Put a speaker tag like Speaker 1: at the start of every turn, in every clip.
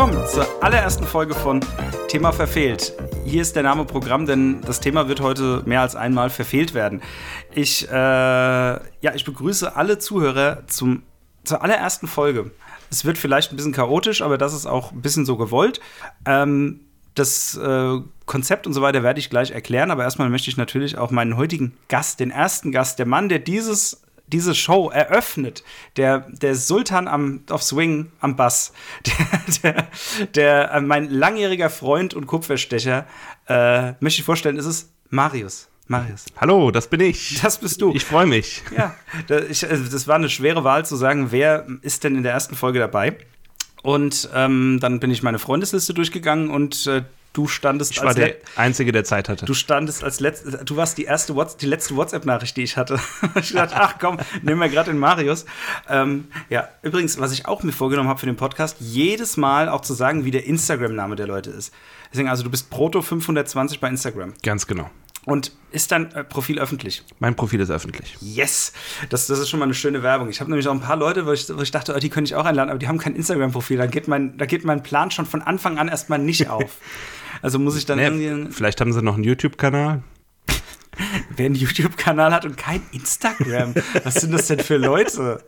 Speaker 1: Willkommen zur allerersten Folge von Thema verfehlt. Hier ist der Name Programm, denn das Thema wird heute mehr als einmal verfehlt werden. Ich, äh, ja, ich begrüße alle Zuhörer zum, zur allerersten Folge. Es wird vielleicht ein bisschen chaotisch, aber das ist auch ein bisschen so gewollt. Ähm, das äh, Konzept und so weiter werde ich gleich erklären, aber erstmal möchte ich natürlich auch meinen heutigen Gast, den ersten Gast, der Mann, der dieses diese Show eröffnet, der, der Sultan am, auf Swing am Bass, der, der, der äh, mein langjähriger Freund und Kupferstecher, äh, möchte ich vorstellen, ist es Marius. Marius.
Speaker 2: Hallo, das bin ich.
Speaker 1: Das bist du.
Speaker 2: Ich freue mich.
Speaker 1: Ja, also das war eine schwere Wahl zu sagen, wer ist denn in der ersten Folge dabei. Und ähm, dann bin ich meine Freundesliste durchgegangen und äh, du standest
Speaker 2: ich war der Einzige, der Zeit hatte.
Speaker 1: Du standest als letzte, du warst die erste What's die letzte WhatsApp-Nachricht, die ich hatte. ich dachte, ach komm, nehmen wir gerade den Marius. Ähm, ja, übrigens, was ich auch mir vorgenommen habe für den Podcast, jedes Mal auch zu sagen, wie der Instagram-Name der Leute ist. Deswegen, also du bist Proto 520 bei Instagram.
Speaker 2: Ganz genau.
Speaker 1: Und ist dein äh, Profil öffentlich?
Speaker 2: Mein Profil ist öffentlich.
Speaker 1: Yes! Das, das ist schon mal eine schöne Werbung. Ich habe nämlich auch ein paar Leute, wo ich, wo ich dachte, oh, die könnte ich auch einladen, aber die haben kein Instagram-Profil. Da, geht mein, da geht mein Plan schon von Anfang an erstmal nicht auf. Also muss ich dann
Speaker 2: Nee,
Speaker 1: irgendwie.
Speaker 2: vielleicht haben sie noch einen YouTube-Kanal.
Speaker 1: Wer einen YouTube-Kanal hat und kein Instagram, was sind das denn für Leute?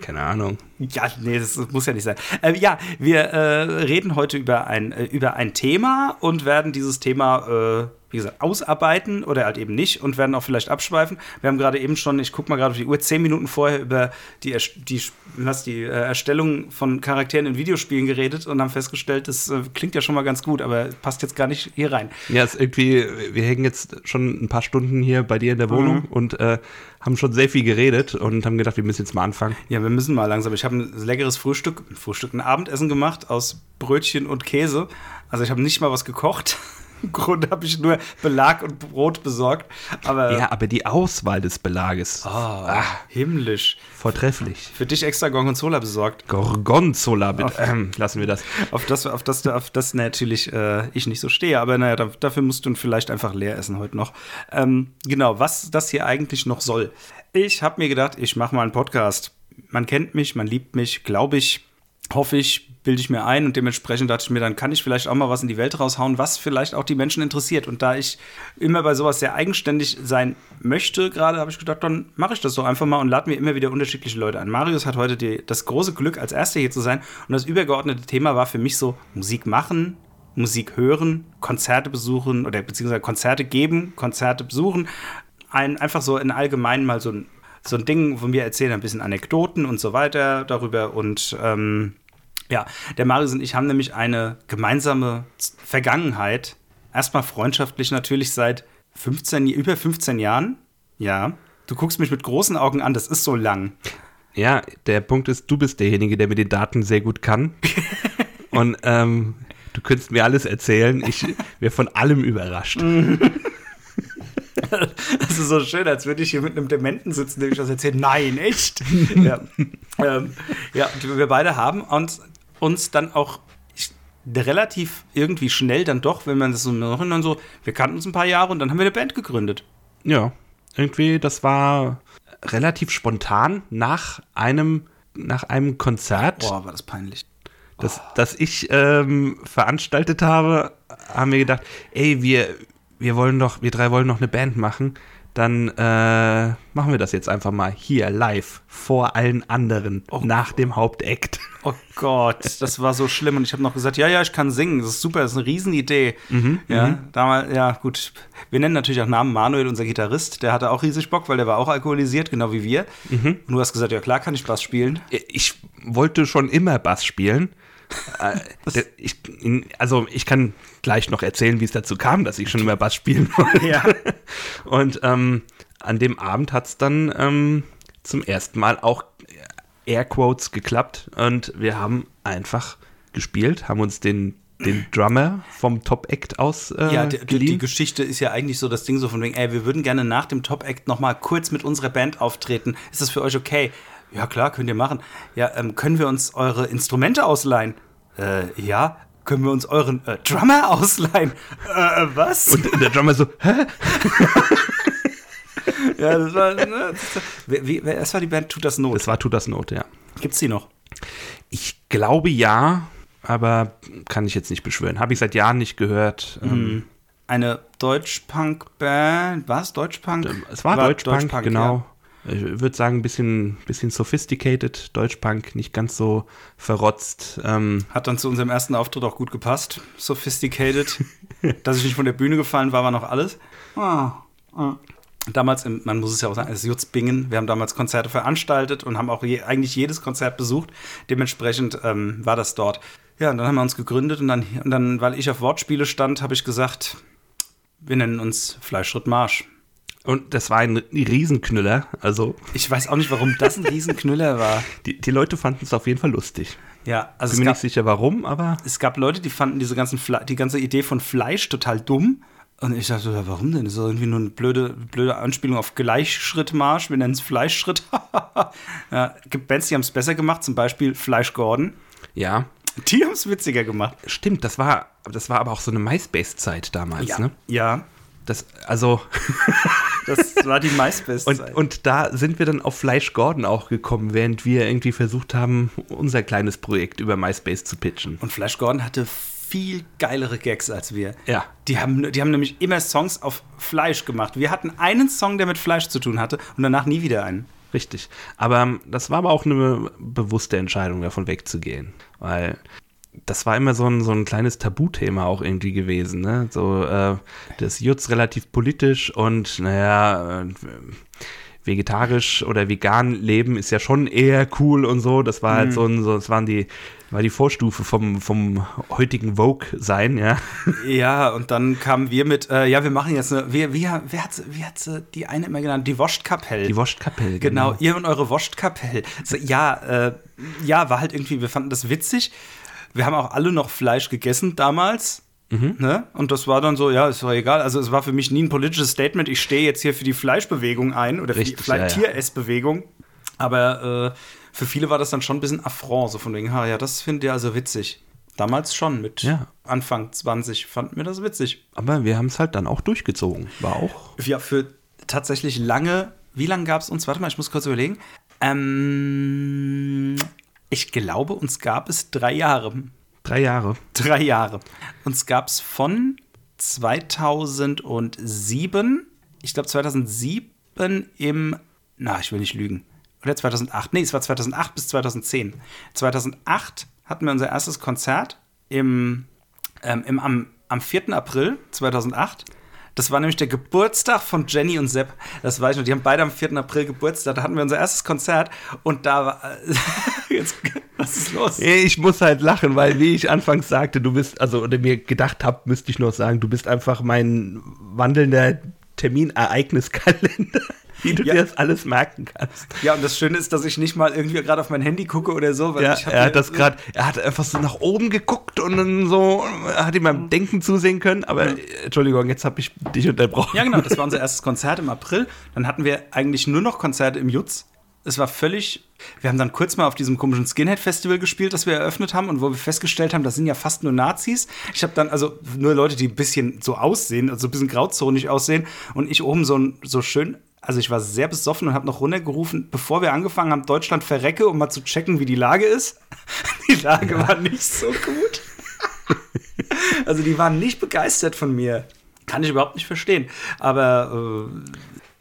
Speaker 2: Keine Ahnung.
Speaker 1: Ja, nee, das muss ja nicht sein. Äh, ja, wir äh, reden heute über ein, äh, über ein Thema und werden dieses Thema, äh, wie gesagt, ausarbeiten oder halt eben nicht und werden auch vielleicht abschweifen. Wir haben gerade eben schon, ich gucke mal gerade auf die Uhr, zehn Minuten vorher über die, die, was, die äh, Erstellung von Charakteren in Videospielen geredet und haben festgestellt, das äh, klingt ja schon mal ganz gut, aber passt jetzt gar nicht hier rein.
Speaker 2: Ja, ist irgendwie, wir hängen jetzt schon ein paar Stunden hier bei dir in der Wohnung und äh, haben schon sehr viel geredet und haben gedacht, wir müssen jetzt mal anfangen.
Speaker 1: Ja, wir müssen mal langsam. Ich habe ein leckeres Frühstück, Frühstück, ein Abendessen gemacht aus Brötchen und Käse. Also ich habe nicht mal was gekocht. Im Grunde habe ich nur Belag und Brot besorgt. Aber
Speaker 2: Ja, aber die Auswahl des Belages,
Speaker 1: ah, himmlisch.
Speaker 2: vortrefflich.
Speaker 1: Für dich extra Gorgonzola besorgt.
Speaker 2: Gorgonzola, bitte. Ähm, lassen wir das.
Speaker 1: Auf das, auf das, auf das natürlich äh, ich nicht so stehe. Aber naja, da, dafür musst du vielleicht einfach leer essen heute noch. Ähm, genau, was das hier eigentlich noch soll. Ich habe mir gedacht, ich mache mal einen Podcast. Man kennt mich, man liebt mich, glaube ich, hoffe ich, bilde ich mir ein und dementsprechend dachte ich mir, dann kann ich vielleicht auch mal was in die Welt raushauen, was vielleicht auch die Menschen interessiert. Und da ich immer bei sowas sehr eigenständig sein möchte, gerade habe ich gedacht, dann mache ich das doch einfach mal und lade mir immer wieder unterschiedliche Leute ein. Marius hat heute die, das große Glück, als Erster hier zu sein. Und das übergeordnete Thema war für mich so Musik machen, Musik hören, Konzerte besuchen oder beziehungsweise Konzerte geben, Konzerte besuchen. Ein, einfach so in allgemein mal so ein, so ein Ding, wo wir erzählen ein bisschen Anekdoten und so weiter darüber. Und ähm, ja, der Marius und ich haben nämlich eine gemeinsame Vergangenheit. Erstmal freundschaftlich natürlich seit 15, über 15 Jahren. Ja. Du guckst mich mit großen Augen an, das ist so lang.
Speaker 2: Ja, der Punkt ist, du bist derjenige, der mit den Daten sehr gut kann. und ähm, du könntest mir alles erzählen. Ich wäre von allem überrascht.
Speaker 1: Das ist so schön, als würde ich hier mit einem Dementen sitzen, dem ich das erzähle. Nein, echt? ja. Ähm, ja, wir beide haben uns, uns dann auch relativ irgendwie schnell dann doch, wenn man das so im Nachhinein so, wir kannten uns ein paar Jahre und dann haben wir eine Band gegründet.
Speaker 2: Ja, irgendwie, das war relativ spontan nach einem, nach einem Konzert,
Speaker 1: Boah, war das peinlich.
Speaker 2: das, das ich ähm, veranstaltet habe, haben wir gedacht, ey, wir, wir wollen doch, wir drei wollen noch eine Band machen. Dann äh, machen wir das jetzt einfach mal hier live vor allen anderen nach dem Hauptakt.
Speaker 1: Oh Gott, das war so schlimm. Und ich habe noch gesagt, ja, ja, ich kann singen. Das ist super, das ist eine Riesenidee. ja, damals, ja, gut. Wir nennen natürlich auch Namen Manuel, unser Gitarrist. Der hatte auch riesig Bock, weil der war auch alkoholisiert, genau wie wir. Und du hast gesagt, ja klar, kann ich Bass spielen.
Speaker 2: Ich wollte schon immer Bass spielen. Äh, ich, also ich kann gleich noch erzählen, wie es dazu kam, dass ich schon immer Bass spielen wollte.
Speaker 1: Ja.
Speaker 2: Und ähm, an dem Abend hat es dann ähm, zum ersten Mal auch Airquotes geklappt und wir haben einfach gespielt, haben uns den, den Drummer vom Top Act aus äh,
Speaker 1: Ja, die, die, die. Geschichte ist ja eigentlich so das Ding so von wegen, ey, wir würden gerne nach dem Top Act noch mal kurz mit unserer Band auftreten. Ist das für euch okay? Ja, klar, könnt ihr machen. Ja, ähm, können wir uns eure Instrumente ausleihen? Äh, ja. Können wir uns euren äh, Drummer ausleihen? Äh, was?
Speaker 2: Und der Drummer so, hä?
Speaker 1: ja, das war, ne, das, wie, das war die Band Tut das Not.
Speaker 2: Das war Tut das Not, ja.
Speaker 1: Gibt's die noch?
Speaker 2: Ich glaube ja. aber kann ich jetzt nicht beschwören. Habe ich seit Jahren nicht gehört. Ähm,
Speaker 1: Eine Deutsch-Punk-Band. Was? Deutsch-Punk?
Speaker 2: Es war, Deutschpunk,
Speaker 1: Deutschpunk,
Speaker 2: genau. Ich würde sagen, ein bisschen, bisschen sophisticated, Deutschpunk, nicht ganz so verrotzt. Ähm,
Speaker 1: Hat dann zu unserem ersten Auftritt auch gut gepasst. Sophisticated. Dass ich nicht von der Bühne gefallen war, war noch alles. Ah, ah. Damals, im, man muss es ja auch sagen, es ist Jutzbingen. Wir haben damals Konzerte veranstaltet und haben auch je, eigentlich jedes Konzert besucht. Dementsprechend ähm, war das dort. Ja, und dann haben wir uns gegründet und dann, und dann weil ich auf Wortspiele stand, habe ich gesagt, wir nennen uns Fleischschritt Marsch.
Speaker 2: Und das war ein Riesenknüller. Also
Speaker 1: Ich weiß auch nicht, warum das ein Riesenknüller war.
Speaker 2: die, die Leute fanden es auf jeden Fall lustig.
Speaker 1: Ja, also
Speaker 2: Bin mir
Speaker 1: gab,
Speaker 2: nicht sicher, warum, aber
Speaker 1: es gab Leute, die fanden diese ganzen Fle die ganze Idee von Fleisch total dumm. Und ich dachte, warum denn? Das ist irgendwie nur eine blöde, blöde Anspielung auf Gleichschrittmarsch. Wir nennen es Fleischschritt. ja, gibt Bands, die haben es besser gemacht, zum Beispiel Fleisch Gordon.
Speaker 2: ja.
Speaker 1: Die haben es witziger gemacht.
Speaker 2: Stimmt, das war, das war aber auch so eine MySpace-Zeit damals,
Speaker 1: Ja,
Speaker 2: ne?
Speaker 1: ja
Speaker 2: Das, also,
Speaker 1: das war die MySpace.
Speaker 2: und, und da sind wir dann auf Fleisch Gordon auch gekommen, während wir irgendwie versucht haben, unser kleines Projekt über MySpace zu pitchen.
Speaker 1: und Fleisch Gordon hatte viel geilere Gags als wir.
Speaker 2: Ja.
Speaker 1: Die haben, die haben nämlich immer Songs auf Fleisch gemacht. Wir hatten einen Song, der mit Fleisch zu tun hatte und danach nie wieder einen.
Speaker 2: Richtig. Aber ähm, das war aber auch eine bewusste Entscheidung, davon wegzugehen. Weil das war immer so ein, so ein kleines Tabuthema auch irgendwie gewesen. Ne? So, äh, das Jutz relativ politisch und, naja, äh, vegetarisch oder vegan leben ist ja schon eher cool und so. Das war halt so ein, so, das waren die, war die Vorstufe vom, vom heutigen Vogue-Sein, ja.
Speaker 1: Ja, und dann kamen wir mit, äh, ja, wir machen jetzt eine, wie, wie, wer hat, wie hat sie die eine immer genannt? Die Wostkapelle.
Speaker 2: Die Wostkapelle,
Speaker 1: Genau, ihr und eure Wostkapelle. So, ja, äh, ja, war halt irgendwie, wir fanden das witzig. Wir haben auch alle noch Fleisch gegessen damals. Ne? Und das war dann so, ja, ist doch egal. Also es war für mich nie ein politisches Statement. Ich stehe jetzt hier für die Fleischbewegung ein oder für
Speaker 2: Richtig,
Speaker 1: die Fle
Speaker 2: ja, ja.
Speaker 1: Tieressbewegung. Aber äh, für viele war das dann schon ein bisschen Affront, so von wegen, ha, ja, das findet ihr also witzig. Damals schon, mit
Speaker 2: Ja.
Speaker 1: Anfang 20 fanden wir das witzig.
Speaker 2: Aber wir haben es halt dann auch durchgezogen. War auch.
Speaker 1: Ja, für tatsächlich lange, wie lange gab es uns? Warte mal, ich muss kurz überlegen. Ähm, ich glaube, uns gab es drei Jahre.
Speaker 2: Drei Jahre.
Speaker 1: Drei Jahre. Uns gab es von 2007, ich glaube 2007 im, na, ich will nicht lügen. Oder 2008, nee, es war 2008 bis 2010. 2008 hatten wir unser erstes Konzert im, ähm, im, am, am 4. April 2008. Das war nämlich der Geburtstag von Jenny und Sepp. Das weiß ich noch. Die haben beide am 4. April Geburtstag. Da hatten wir unser erstes Konzert und da war. Jetzt, was ist los?
Speaker 2: Ich muss halt lachen, weil wie ich anfangs sagte, du bist, also oder mir gedacht habe, müsste ich noch sagen, du bist einfach mein wandelnder Terminereigniskalender, wie du
Speaker 1: Ja.
Speaker 2: dir das alles merken kannst.
Speaker 1: Ja, und das Schöne ist, dass ich nicht mal irgendwie gerade auf mein Handy gucke oder so, weil
Speaker 2: Ja,
Speaker 1: ich
Speaker 2: er hat das gerade, er hat einfach so nach oben geguckt und dann so, er hat ihm beim Denken zusehen können, aber äh, Entschuldigung, jetzt habe ich dich unterbrochen.
Speaker 1: Ja, genau, das war unser erstes Konzert im April. Dann hatten wir eigentlich nur noch Konzerte im Jutz. Es war völlig. Wir haben dann kurz mal auf diesem komischen Skinhead-Festival gespielt, das wir eröffnet haben und wo wir festgestellt haben, das sind ja fast nur Nazis. Ich habe dann also nur Leute, die ein bisschen so aussehen, also ein bisschen grauzonig aussehen und ich oben so, ein- so schön. Also ich war sehr besoffen und habe noch runtergerufen, bevor wir angefangen haben, Deutschland verrecke, um mal zu checken, wie die Lage ist. Die Lage war nicht so gut. Also die waren nicht begeistert von mir. Kann ich überhaupt nicht verstehen. Aber äh,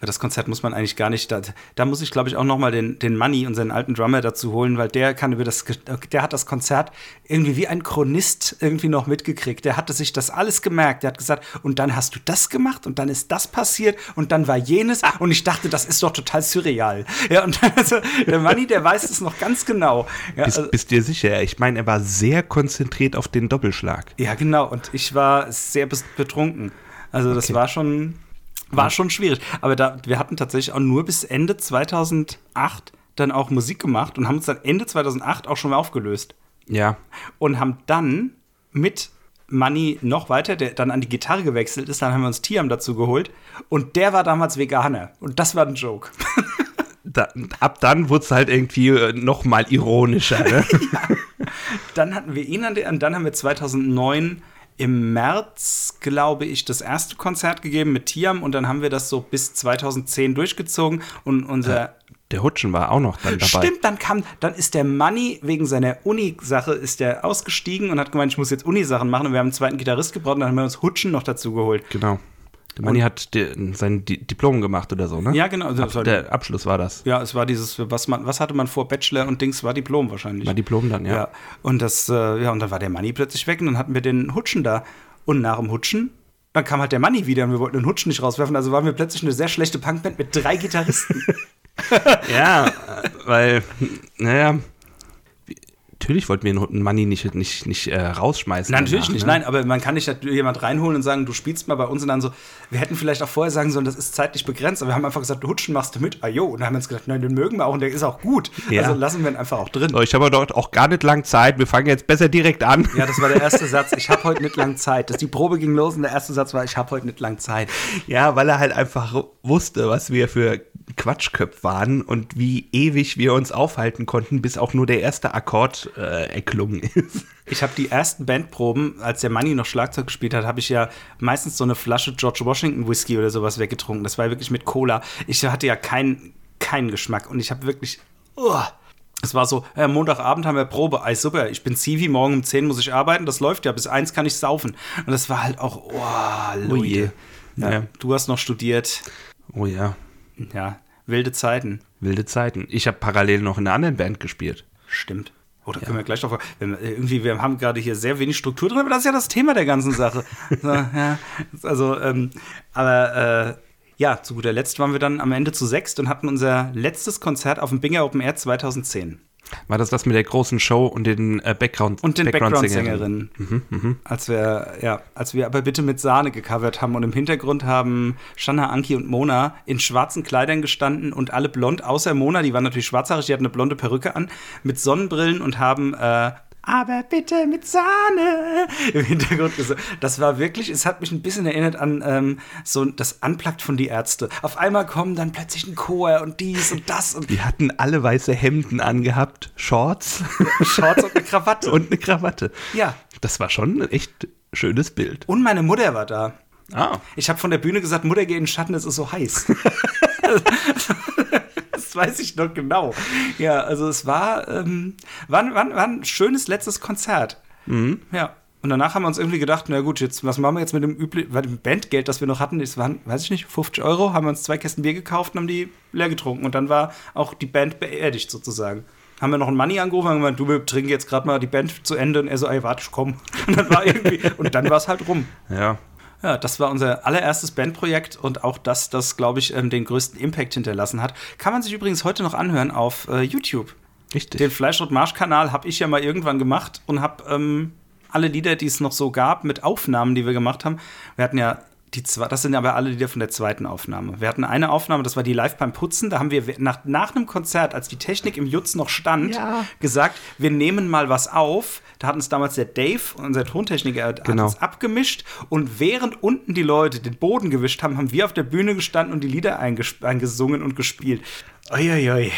Speaker 1: das Konzert muss man eigentlich gar nicht. Da, da muss ich, glaube ich, auch noch mal den, den Money, unseren alten Drummer, dazu holen, weil der kann über das, der hat das Konzert irgendwie wie ein Chronist irgendwie noch mitgekriegt. Der hatte sich das alles gemerkt. Der hat gesagt, und dann hast du das gemacht und dann ist das passiert und dann war jenes. Und ich dachte, das ist doch total surreal. Ja, und also, der Money, der weiß es noch ganz genau. Ja,
Speaker 2: Bist,
Speaker 1: also-
Speaker 2: bist dir sicher? Ich meine, er war sehr konzentriert auf den Doppelschlag.
Speaker 1: Ja, genau. Und ich war sehr betrunken. Also das
Speaker 2: Okay.
Speaker 1: war schon, war schon schwierig. Aber da, wir hatten tatsächlich auch nur bis Ende 2008 dann auch Musik gemacht und haben uns dann Ende 2008 auch schon mal aufgelöst.
Speaker 2: Ja,
Speaker 1: Und haben dann mit Manny noch weiter, der dann an die Gitarre gewechselt ist, dann haben wir uns Tiam dazu geholt. Und der war damals Veganer. Und das war ein Joke.
Speaker 2: da, ab dann wurde es halt irgendwie äh, noch mal ironischer. Ne?
Speaker 1: Dann hatten wir ihn an der, und dann haben wir 2009 im März, glaube ich, das erste Konzert gegeben mit Tiam und dann haben wir das so bis 2010 durchgezogen und unser
Speaker 2: Der Hutschen war auch noch dann dabei.
Speaker 1: Stimmt, dann kam, dann ist der Money wegen seiner Uni-Sache ist der ausgestiegen und hat gemeint, ich muss jetzt Uni-Sachen machen und wir haben einen zweiten Gitarrist gebraucht und dann haben wir uns Hutschen noch dazu geholt.
Speaker 2: Genau. Der Manni hat die, sein Di Diplom gemacht oder so, ne?
Speaker 1: Ja, genau.
Speaker 2: Ab, der Abschluss war das.
Speaker 1: Ja, es war dieses, was man, was hatte man vor Bachelor und Dings war Diplom wahrscheinlich.
Speaker 2: War Diplom dann, ja.
Speaker 1: ja. Und das, äh, ja, und dann war der Money plötzlich weg und dann hatten wir den Hutschen da. Und nach dem Hutschen, dann kam halt der Money wieder und wir wollten den Hutschen nicht rauswerfen. Also waren wir plötzlich eine sehr schlechte Punkband mit drei Gitarristen.
Speaker 2: ja, weil, naja, Natürlich wollten wir einen Money nicht, nicht, nicht äh, rausschmeißen.
Speaker 1: Nein, natürlich danach, nicht, ne? nein, aber man kann nicht jemand reinholen und sagen, du spielst mal bei uns und dann so, wir hätten vielleicht auch vorher sagen sollen, das ist zeitlich begrenzt, aber wir haben einfach gesagt, du Hutschen machst du mit, ah jo, und dann haben wir uns gedacht, nein, den mögen wir auch und der ist auch gut. Ja. Also lassen wir ihn einfach auch drin.
Speaker 2: So, ich habe dort auch gar nicht lang Zeit, wir fangen jetzt besser direkt an.
Speaker 1: Ja, das war der erste Satz, ich habe heute nicht lang Zeit. Das, die Probe ging los und der erste Satz war, ich habe heute nicht lang Zeit.
Speaker 2: Ja, weil er halt einfach wusste, was wir für Quatschköpf waren und wie ewig wir uns aufhalten konnten, bis auch nur der erste Akkord äh, erklungen ist.
Speaker 1: Ich habe die ersten Bandproben, als der Manni noch Schlagzeug gespielt hat, habe ich ja meistens so eine Flasche George Washington Whisky oder sowas weggetrunken. Das war wirklich mit Cola. Ich hatte ja keinen keinen Geschmack und ich habe wirklich oh, es war so, äh, Montagabend haben wir Probe, ey, super, ich bin Zivi, morgen um 10 muss ich arbeiten, das läuft ja, bis 1 kann ich saufen. Und das war halt auch, oh, Leute. Oh ja, ja. Du hast noch studiert.
Speaker 2: Oh ja.
Speaker 1: Ja, wilde Zeiten.
Speaker 2: Wilde Zeiten. Ich habe parallel noch in einer anderen Band gespielt.
Speaker 1: Stimmt. Oder oh, können wir gleich drauf. Wir, irgendwie, wir haben gerade hier sehr wenig Struktur drin, aber das ist ja das Thema der ganzen Sache. so, ja, also, ähm, aber äh, ja, zu guter Letzt waren wir dann am Ende zu sechst und hatten unser letztes Konzert auf dem Binger Open Air 2010.
Speaker 2: War das das mit der großen Show und den äh, Background
Speaker 1: und den Background-Sängerinnen? Background mhm, mh. Als wir ja, als wir aber bitte mit Sahne gecovert haben und im Hintergrund haben Shanna, Anki und Mona in schwarzen Kleidern gestanden und alle blond, außer Mona, die war natürlich schwarzhaarig, die hat eine blonde Perücke an mit Sonnenbrillen und haben äh, aber bitte mit Sahne im Hintergrund gesagt. Das war wirklich, es hat mich ein bisschen erinnert an ähm, so das Unplugged von die Ärzte. Auf einmal kommen dann plötzlich ein Chor und dies und das. Und
Speaker 2: die hatten alle weiße Hemden angehabt, Shorts.
Speaker 1: Shorts und eine Krawatte.
Speaker 2: und eine Krawatte.
Speaker 1: Ja.
Speaker 2: Das war schon ein echt schönes Bild.
Speaker 1: Und meine Mutter war da.
Speaker 2: Ah.
Speaker 1: Ich habe von der Bühne gesagt, Mutter, geh in den Schatten, es ist so heiß. das weiß ich noch genau. Ja, also es war, ähm, war, war, war ein schönes letztes Konzert.
Speaker 2: Mhm.
Speaker 1: Ja. Und danach haben wir uns irgendwie gedacht, na gut, jetzt, was machen wir jetzt mit dem, üblichen, dem Bandgeld, das wir noch hatten? Das waren, weiß ich nicht, 50 Euro, haben wir uns zwei Kästen Bier gekauft und haben die leer getrunken. Und dann war auch die Band beerdigt sozusagen. Haben wir noch einen Money angerufen und gemeint, du, wir trinken jetzt gerade mal die Band zu Ende. Und er so, ey, warte, ich komm. Und dann war irgendwie, und dann war es halt rum.
Speaker 2: Ja,
Speaker 1: ja, das war unser allererstes Bandprojekt und auch das, das, glaube ich, ähm, den größten Impact hinterlassen hat. Kann man sich übrigens heute noch anhören auf äh, YouTube.
Speaker 2: Richtig.
Speaker 1: Den Fleischrot-Marsch-Kanal habe ich ja mal irgendwann gemacht und habe ähm, alle Lieder, die es noch so gab, mit Aufnahmen, die wir gemacht haben. Wir hatten ja die zwei, das sind aber alle Lieder von der zweiten Aufnahme. Wir hatten eine Aufnahme, das war die live beim Putzen. Da haben wir nach, nach einem Konzert, als die Technik im Jutz noch stand,
Speaker 2: ja.
Speaker 1: gesagt, wir nehmen mal was auf. Da hat uns damals der Dave, unser Tontechniker, genau. hat uns abgemischt. Und während unten die Leute den Boden gewischt haben, haben wir auf der Bühne gestanden und die Lieder eingesungen und gespielt. Uiuiui.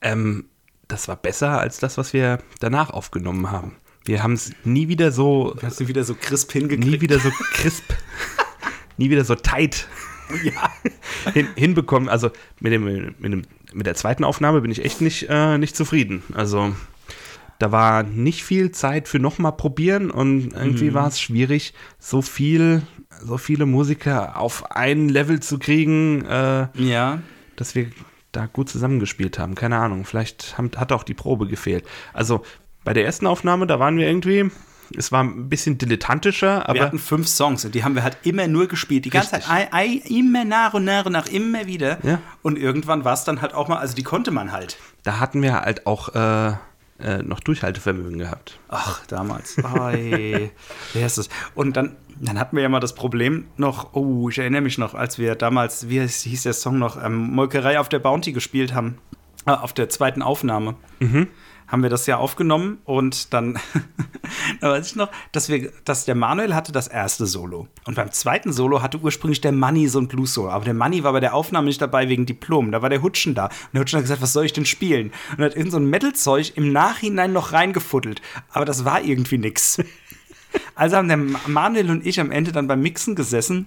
Speaker 2: Ähm, das war besser als das, was wir danach aufgenommen haben. Wir haben es nie wieder so.
Speaker 1: Hast du wieder so crisp hingekriegt?
Speaker 2: Nie wieder so crisp. Nie wieder so tight
Speaker 1: ja.
Speaker 2: hin, hinbekommen. Also mit, dem, mit, dem, mit der zweiten Aufnahme bin ich echt nicht, äh, nicht zufrieden. Also da war nicht viel Zeit für nochmal probieren und irgendwie mhm. war es schwierig, so viel, so viele Musiker auf ein Level zu kriegen, äh,
Speaker 1: ja.
Speaker 2: dass wir da gut zusammengespielt haben. Keine Ahnung, vielleicht haben, hat auch die Probe gefehlt. Also bei der ersten Aufnahme, da waren wir irgendwie es war ein bisschen dilettantischer, aber.
Speaker 1: Wir hatten fünf Songs und die haben wir halt immer nur gespielt. Die ganze Richtig. Zeit, ei, ei, immer nach und nach und nach, immer wieder.
Speaker 2: Ja.
Speaker 1: Und irgendwann war es dann halt auch mal, also die konnte man halt.
Speaker 2: Da hatten wir halt auch äh, äh, noch Durchhaltevermögen gehabt.
Speaker 1: Ach, damals. Wer ist das? Und dann, dann hatten wir ja mal das Problem noch, oh, ich erinnere mich noch, als wir damals, wie hieß der Song noch, ähm, Molkerei auf der Bounty gespielt haben. Äh, auf der zweiten Aufnahme.
Speaker 2: Mhm
Speaker 1: haben wir das ja aufgenommen und dann, da weiß ich noch, dass wir, dass der Manuel hatte das erste Solo. Und beim zweiten Solo hatte ursprünglich der Manni so ein Blues-Solo. Aber der Manni war bei der Aufnahme nicht dabei wegen Diplom. Da war der Hutschen da. Und der Hutschen hat gesagt, was soll ich denn spielen? Und hat irgend so ein Metal-Zeug im Nachhinein noch reingefuddelt. Aber das war irgendwie nix. Also haben der Manuel und ich am Ende dann beim Mixen gesessen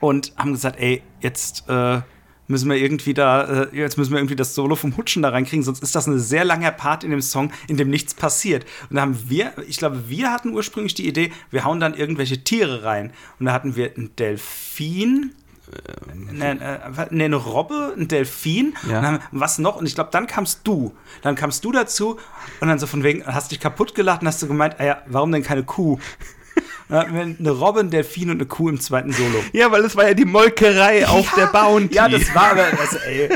Speaker 1: und haben gesagt, ey, jetzt, äh, müssen wir irgendwie da, äh, jetzt müssen wir irgendwie das Solo vom Hutschen da reinkriegen, sonst ist das ein sehr langer Part in dem Song, in dem nichts passiert. Und da haben wir, ich glaube, wir hatten ursprünglich die Idee, wir hauen dann irgendwelche Tiere rein. Und da hatten wir einen Delfin, eine, äh, ne, eine Robbe, ein Delfin,
Speaker 2: Ja.
Speaker 1: dann, was noch? Und ich glaube, dann kamst du. Dann kamst du dazu und dann so von wegen, hast dich kaputt gelacht und hast du gemeint, ah ja, warum denn keine Kuh? Eine Robbe, ein Delfin und eine Kuh im zweiten Solo.
Speaker 2: Ja, weil es war ja die Molkerei auf der Bounty.
Speaker 1: Ja, das war aber, also, ey,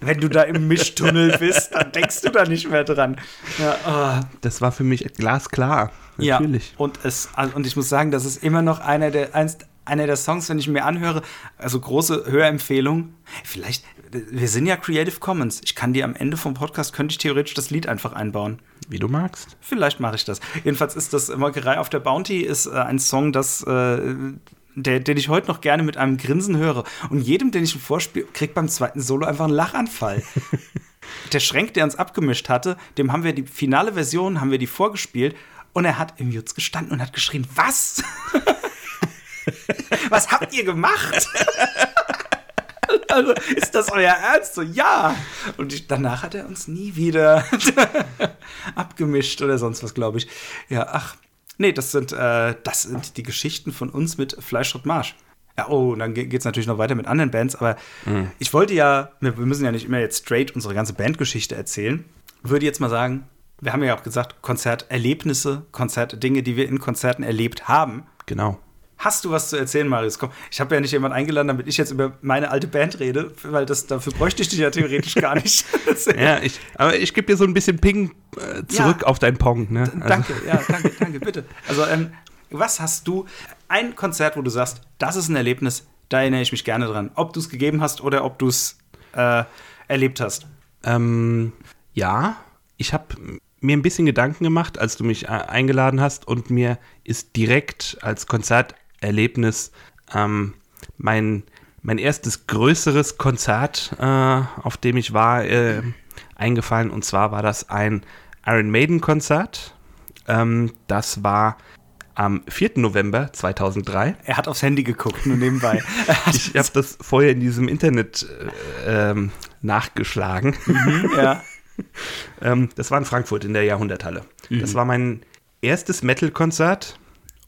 Speaker 1: wenn du da im Mischtunnel bist, dann denkst du da nicht mehr dran. Ja, ah.
Speaker 2: das war für mich glasklar.
Speaker 1: Ja,
Speaker 2: Natürlich.
Speaker 1: und, es, also, und ich muss sagen, das ist immer noch einer der, eins, einer der Songs, wenn ich mir anhöre, also große Hörempfehlung. Vielleicht, wir sind ja Creative Commons. Ich kann dir am Ende vom Podcast, könnte ich theoretisch das Lied einfach einbauen.
Speaker 2: Wie du magst.
Speaker 1: Vielleicht mache ich das. Jedenfalls ist das Molkerei auf der Bounty ist äh, ein Song, das, äh, der, den ich heute noch gerne mit einem Grinsen höre. Und jedem, den ich ihn vorspiele, kriegt beim zweiten Solo einfach einen Lachanfall. der Schränk, der uns abgemischt hatte, dem haben wir die finale Version, haben wir die vorgespielt und er hat im Jutz gestanden und hat geschrien, was? was habt ihr gemacht? Also, ist das euer Ernst? So, ja. Und danach hat er uns nie wieder abgemischt oder sonst was, glaube ich. Ja, ach. Nee, das sind, äh, das sind die Geschichten von uns mit Fleischschritt Marsch. Ja, oh, und dann geht es natürlich noch weiter mit anderen Bands, aber ich wollte ja, wir, wir müssen ja nicht immer jetzt straight unsere ganze Bandgeschichte erzählen. Würde jetzt mal sagen, wir haben ja auch gesagt, Konzerterlebnisse, Konzertdinge, die wir in Konzerten erlebt haben.
Speaker 2: Genau.
Speaker 1: Hast du was zu erzählen, Marius? Komm, ich habe ja nicht jemanden eingeladen, damit ich jetzt über meine alte Band rede, weil das, dafür bräuchte ich dich ja theoretisch gar nicht.
Speaker 2: Ja, ich, aber ich gebe dir so ein bisschen Ping äh, zurück
Speaker 1: Ja.
Speaker 2: auf deinen Pong. Ne? Also,
Speaker 1: danke, ja, danke, danke, bitte. Also, ähm, was hast du, ein Konzert, wo du sagst, das ist ein Erlebnis, da erinnere ich mich gerne dran. Ob du es gegeben hast oder ob du es äh, erlebt hast.
Speaker 2: Ähm, ja, ich habe mir ein bisschen Gedanken gemacht, als du mich äh, eingeladen hast und mir ist direkt als Konzerterlebnis ähm, mein, mein erstes größeres Konzert, äh, auf dem ich war, äh, eingefallen. Und zwar war das ein Iron Maiden Konzert. Ähm, das war am 4. November 2003.
Speaker 1: Er hat aufs Handy geguckt, nur nebenbei.
Speaker 2: Ich habe das vorher in diesem Internet äh, ähm, nachgeschlagen.
Speaker 1: ja.
Speaker 2: Ähm, das war in Frankfurt in der Jahrhunderthalle. Das war mein erstes Metal-Konzert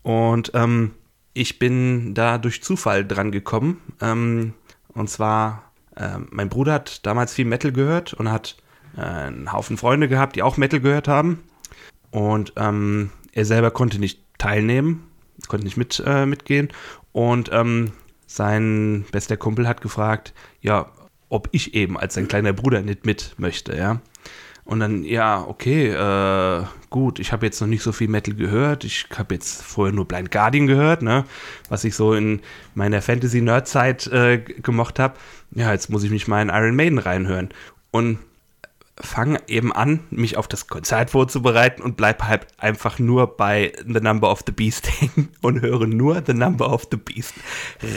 Speaker 2: und ähm, ich bin da durch Zufall dran gekommen. Ähm, und zwar, ähm, mein Bruder hat damals viel Metal gehört und hat äh, einen Haufen Freunde gehabt, die auch Metal gehört haben. Und ähm, er selber konnte nicht teilnehmen, konnte nicht mit, äh, mitgehen. Und ähm, sein bester Kumpel hat gefragt, ja, ob ich eben als sein kleiner Bruder nicht mit möchte, ja. Und dann, ja, okay, äh, gut, ich habe jetzt noch nicht so viel Metal gehört. Ich habe jetzt vorher nur Blind Guardian gehört, ne? Was ich so in meiner Fantasy-Nerd-Zeit äh, gemocht habe. Ja, jetzt muss ich mich mal in Iron Maiden reinhören. Und fange eben an, mich auf das Konzert vorzubereiten und bleib halt einfach nur bei The Number of the Beast hängen und höre nur The Number of the Beast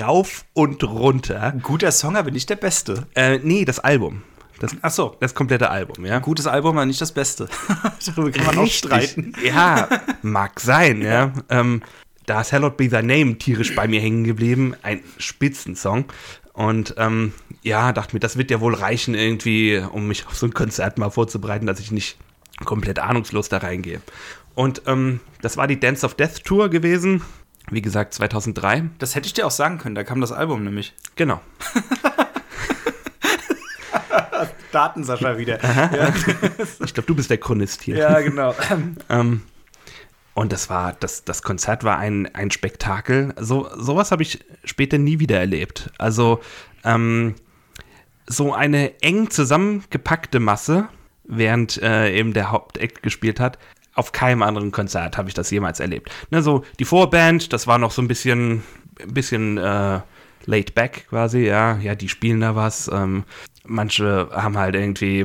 Speaker 2: rauf und runter.
Speaker 1: Guter Song, aber nicht der beste.
Speaker 2: Äh, nee, das Album. Das,
Speaker 1: Ach so.
Speaker 2: das komplette Album, ja.
Speaker 1: Gutes Album, aber nicht das Beste. Darüber kann man auch
Speaker 2: Richtig.
Speaker 1: streiten.
Speaker 2: Ja, mag sein, ja. Ähm, da ist Hallowed Be Thy Name tierisch bei mir hängen geblieben. Ein Spitzensong. Und ähm, ja, dachte mir, das wird ja wohl reichen irgendwie, um mich auf so ein Konzert mal vorzubereiten, dass ich nicht komplett ahnungslos da reingehe. Und ähm, das war die Dance of Death Tour gewesen. Wie gesagt, 2003.
Speaker 1: Das hätte ich dir auch sagen können, da kam das Album nämlich.
Speaker 2: Genau.
Speaker 1: Daten, Sascha, wieder. Ja,
Speaker 2: Ich glaube, du bist der Chronist hier.
Speaker 1: ja genau.
Speaker 2: Ähm, und das war, das, das Konzert war ein, ein Spektakel. So, sowas habe ich später nie wieder erlebt. Also ähm, so eine eng zusammengepackte Masse, während äh, eben der Hauptakt gespielt hat. Auf keinem anderen Konzert habe ich das jemals erlebt. Ne, so die Vorband, das war noch so ein bisschen, ein bisschen äh, laid back quasi, ja. Ja, die spielen da was. Ähm, manche haben halt irgendwie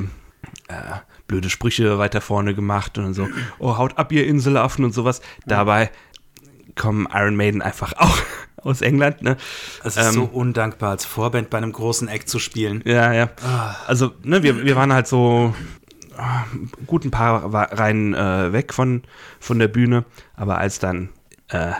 Speaker 2: äh, blöde Sprüche weiter vorne gemacht und so, oh, haut ab, ihr Inselaffen und sowas. Dabei kommen Iron Maiden einfach auch aus England, ne?
Speaker 1: Es ist
Speaker 2: Ähm,
Speaker 1: so undankbar, als Vorband bei einem großen Act zu spielen.
Speaker 2: Ja, ja. Also, ne, wir, wir waren halt so ah, gut ein paar Reihen äh, weg von, von der Bühne, aber als dann äh,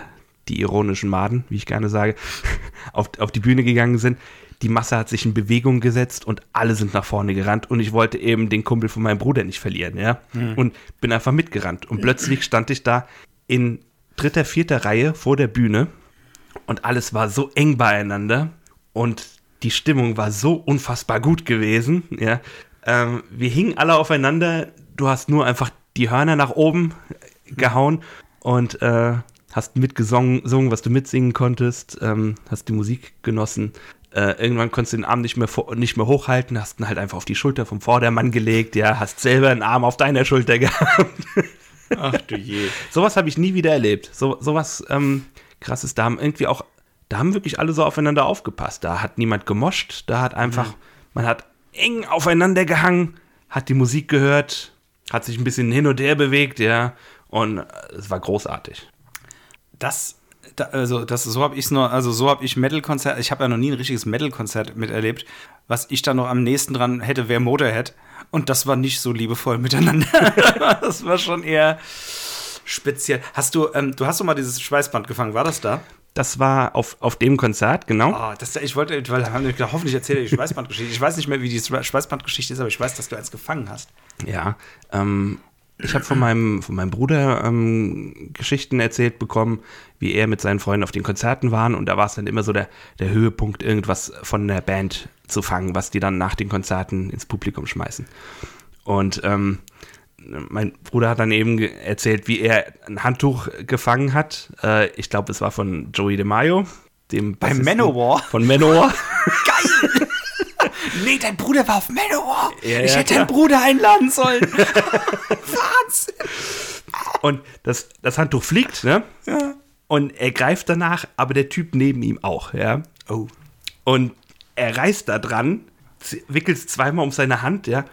Speaker 2: die ironischen Maden, wie ich gerne sage, auf, auf die Bühne gegangen sind, die Masse hat sich in Bewegung gesetzt und alle sind nach vorne gerannt und ich wollte eben den Kumpel von meinem Bruder nicht verlieren, ja. Und bin einfach mitgerannt. Und plötzlich stand ich da in dritter, vierter Reihe vor der Bühne und alles war so eng beieinander und die Stimmung war so unfassbar gut gewesen, ja. Ähm, wir hingen alle aufeinander, du hast nur einfach die Hörner nach oben gehauen und äh, hast mitgesungen, gesungen, was du mitsingen konntest, ähm, hast die Musik genossen. Äh, irgendwann konntest du den Arm nicht mehr, nicht mehr hochhalten, hast ihn halt einfach auf die Schulter vom Vordermann gelegt, ja, hast selber einen Arm auf deiner Schulter gehabt.
Speaker 1: Ach du je.
Speaker 2: Sowas habe ich nie wieder erlebt. So, sowas ähm, krasses. Da haben irgendwie auch, da haben wirklich alle so aufeinander aufgepasst. Da hat niemand gemoscht, da hat einfach, man hat eng aufeinander gehangen, hat die Musik gehört, hat sich ein bisschen hin und her bewegt, ja. Und äh, es war großartig.
Speaker 1: Das, da, also das, so habe ich es nur, also so habe ich Metal-Konzert, ich habe ja noch nie ein richtiges Metal-Konzert miterlebt. Was ich da noch am nächsten dran hätte, wäre Motorhead. Und das war nicht so liebevoll miteinander. das war schon eher speziell. Hast du, ähm, du hast doch mal dieses Schweißband gefangen, war das da?
Speaker 2: Das war auf, auf dem Konzert, genau.
Speaker 1: Oh, das, ich wollte, weil haben wir gedacht, hoffentlich erzähle ich die Schweißbandgeschichte. Ich weiß nicht mehr, wie die Schweißbandgeschichte ist, aber ich weiß, dass du eins gefangen hast.
Speaker 2: Ja, ähm, ich habe von meinem, von meinem Bruder ähm, Geschichten erzählt bekommen, wie er mit seinen Freunden auf den Konzerten waren und da war es dann immer so der, der Höhepunkt, irgendwas von der Band zu fangen, was die dann nach den Konzerten ins Publikum schmeißen. Und ähm, mein Bruder hat dann eben erzählt, wie er ein Handtuch gefangen hat. Äh, ich glaube, es war von Joey DeMaio, dem
Speaker 1: Bei
Speaker 2: Bassisten
Speaker 1: Manowar?
Speaker 2: Von Manowar.
Speaker 1: Geil! Nee, dein Bruder war auf Manowar.
Speaker 2: Ja,
Speaker 1: ich
Speaker 2: ja,
Speaker 1: hätte deinen Bruder einladen sollen. Wahnsinn!
Speaker 2: Und das, das Handtuch fliegt, ne?
Speaker 1: Ja.
Speaker 2: Und er greift danach, aber der Typ neben ihm auch, ja.
Speaker 1: Oh.
Speaker 2: Und er reißt da dran, wickelt es zweimal um seine Hand, ja,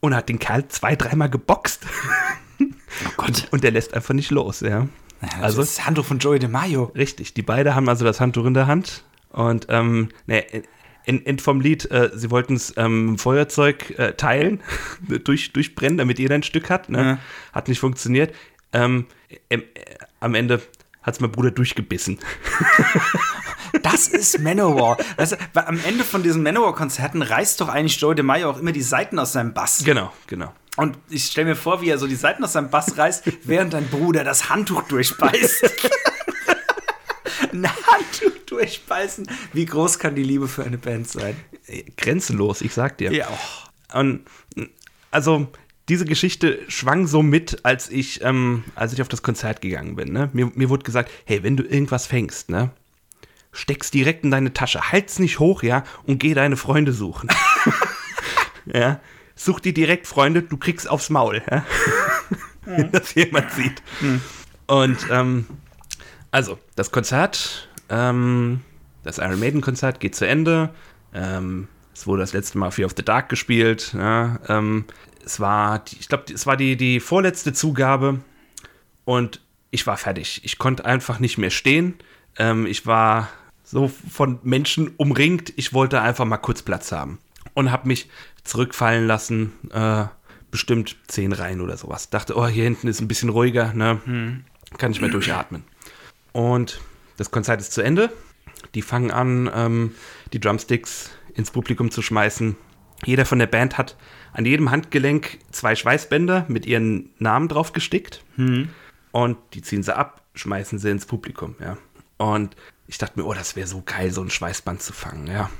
Speaker 2: und hat den Kerl zwei, dreimal geboxt.
Speaker 1: Oh Gott.
Speaker 2: Und der lässt einfach nicht los, ja.
Speaker 1: Also
Speaker 2: Also,
Speaker 1: das Handtuch von Joey DeMaio.
Speaker 2: richtig, die beiden haben also das Handtuch in der Hand. Und, ähm, ne, in, in vom Lied, äh, sie wollten es ähm, Feuerzeug äh, teilen, durch, durchbrennen, damit jeder ein Stück hat. Ne?
Speaker 1: Ja.
Speaker 2: Hat nicht funktioniert. Ähm, äh, am Ende hat es mein Bruder durchgebissen.
Speaker 1: Das ist Manowar. Weil am Ende von diesen Manowar-Konzerten reißt doch eigentlich Joey DeMaio auch immer die Seiten aus seinem Bass.
Speaker 2: Genau, genau.
Speaker 1: Und ich stelle mir vor, wie er so die Seiten aus seinem Bass reißt, während dein Bruder das Handtuch durchbeißt. Ein Handtuch durchbeißen. Wie groß kann die Liebe für eine Band sein?
Speaker 2: Grenzenlos, ich sag dir.
Speaker 1: Ja.
Speaker 2: Und also diese Geschichte schwang so mit, als ich, ähm, als ich auf das Konzert gegangen bin. Ne? Mir, mir wurde gesagt, hey, wenn du irgendwas fängst, ne, steck's direkt in deine Tasche, halt's nicht hoch, ja, und geh deine Freunde suchen. ja, such dir direkt Freunde, du kriegst aufs Maul, ja. Wenn das jemand sieht. Und ähm, also, das Konzert, ähm, das Iron Maiden Konzert geht zu Ende. Ähm, es wurde das letzte Mal Fear of the Dark gespielt. Ja, ähm, es war, die, ich glaube, es war die, die vorletzte Zugabe und ich war fertig. Ich konnte einfach nicht mehr stehen. Ähm, ich war so von Menschen umringt. Ich wollte einfach mal kurz Platz haben und habe mich zurückfallen lassen. Äh, bestimmt zehn Reihen oder sowas. Dachte, oh, hier hinten ist ein bisschen ruhiger, ne? Kann ich mehr durchatmen. Und das Konzert ist zu Ende. Die fangen an, ähm, die Drumsticks ins Publikum zu schmeißen. Jeder von der Band hat an jedem Handgelenk zwei Schweißbänder mit ihren Namen drauf gestickt. Und die ziehen sie ab, schmeißen sie ins Publikum, ja. Und ich dachte mir, oh, das wäre so geil, so ein Schweißband zu fangen, ja.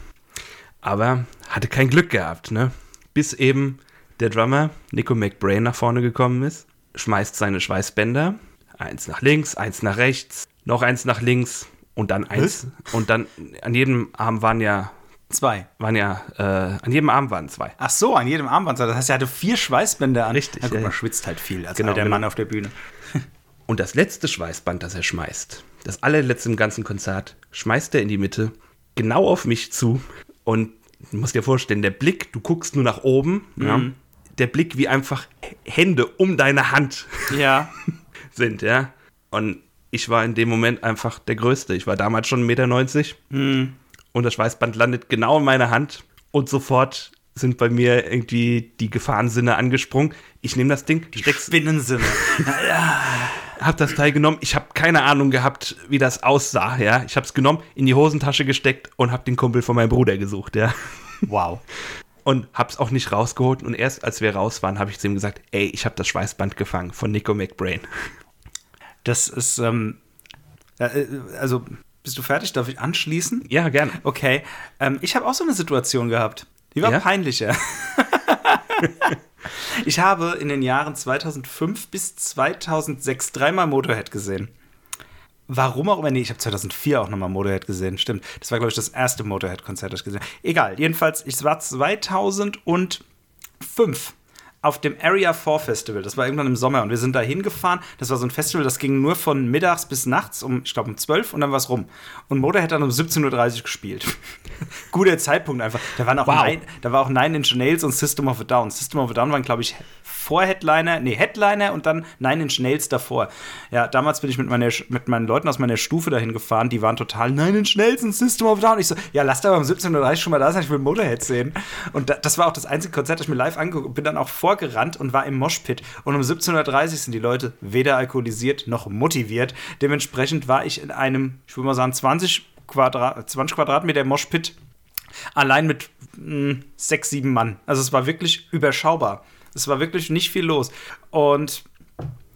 Speaker 2: Aber hatte kein Glück gehabt, ne? Bis eben der Drummer Nico McBrain nach vorne gekommen ist, schmeißt seine Schweißbänder, eins nach links, eins nach rechts, noch eins nach links und dann eins. Und dann an jedem Arm waren ja,
Speaker 1: Zwei.
Speaker 2: waren ja, äh, an jedem Arm waren zwei.
Speaker 1: Ach so, an jedem Armband. Das heißt, er hatte vier Schweißbänder an.
Speaker 2: Richtig,
Speaker 1: Na,
Speaker 2: ja,
Speaker 1: mal,
Speaker 2: ja.
Speaker 1: schwitzt halt viel als
Speaker 2: Genau,
Speaker 1: der
Speaker 2: genau.
Speaker 1: Mann auf der Bühne.
Speaker 2: Und das letzte Schweißband, das er schmeißt, das allerletzte im ganzen Konzert, schmeißt er in die Mitte, genau auf mich zu. Und du musst dir vorstellen, der Blick, du guckst nur nach oben, ja, der Blick wie einfach Hände um deine Hand
Speaker 1: Ja.
Speaker 2: sind, ja. Und ich war in dem Moment einfach der Größte. Ich war damals schon 1,90 Meter. Und das Schweißband landet genau in meiner Hand und sofort sind bei mir irgendwie die Gefahrensinne angesprungen. Ich nehme das Ding,
Speaker 1: die Spinnensinne.
Speaker 2: hab das Teil genommen. Ich habe keine Ahnung gehabt, wie das aussah. Ja, ich habe es genommen, in die Hosentasche gesteckt und habe den Kumpel von meinem Bruder gesucht. Ja.
Speaker 1: Wow.
Speaker 2: Und hab's auch nicht rausgeholt. Und erst als wir raus waren, habe ich zu ihm gesagt: Ey, ich habe das Schweißband gefangen von Nico McBrain.
Speaker 1: Das ist, ähm, äh, also bist du fertig? Darf ich anschließen?
Speaker 2: Ja, gerne.
Speaker 1: Okay. Ähm, ich habe auch so eine Situation gehabt. Die war ja? peinlicher. ich habe in den Jahren 2005 bis 2006 dreimal Motorhead gesehen. Warum auch immer, nee, ich habe 2004 auch nochmal Motorhead gesehen, stimmt. Das war, glaube ich, das erste Motorhead-Konzert, das ich gesehen habe. Egal, jedenfalls, ich war 2005 auf dem Area 4 Festival. Das war irgendwann im Sommer und wir sind da hingefahren. Das war so ein Festival, das ging nur von mittags bis nachts um, ich glaube, um 12 und dann war es rum. Und Motorhead dann um 17.30 Uhr gespielt. Guter Zeitpunkt einfach. Da, waren auch wow. Nine, da war auch Nine Inch Nails und System of a Down. System of a Down waren, glaube ich, vor-Headliner, nee, Headliner und dann Nine Inch Nails davor. Ja, damals bin ich mit, meiner, mit meinen Leuten aus meiner Stufe dahin gefahren, die waren total Nine Inch Nails und System of Down. Ich so, ja, lass da um 17.30 Uhr schon mal da sein, ich will Motorhead sehen. Und da, das war auch das einzige Konzert, das ich mir live angeguckt bin dann auch vorgerannt und war im Moshpit. Und um 17.30 Uhr sind die Leute weder alkoholisiert noch motiviert. Dementsprechend war ich in einem, ich würde mal sagen, 20 Quadrat, 20 Quadratmeter Moshpit allein mit mh, hm, sechs, sieben Mann. Also es war wirklich überschaubar. Es war wirklich nicht viel los. Und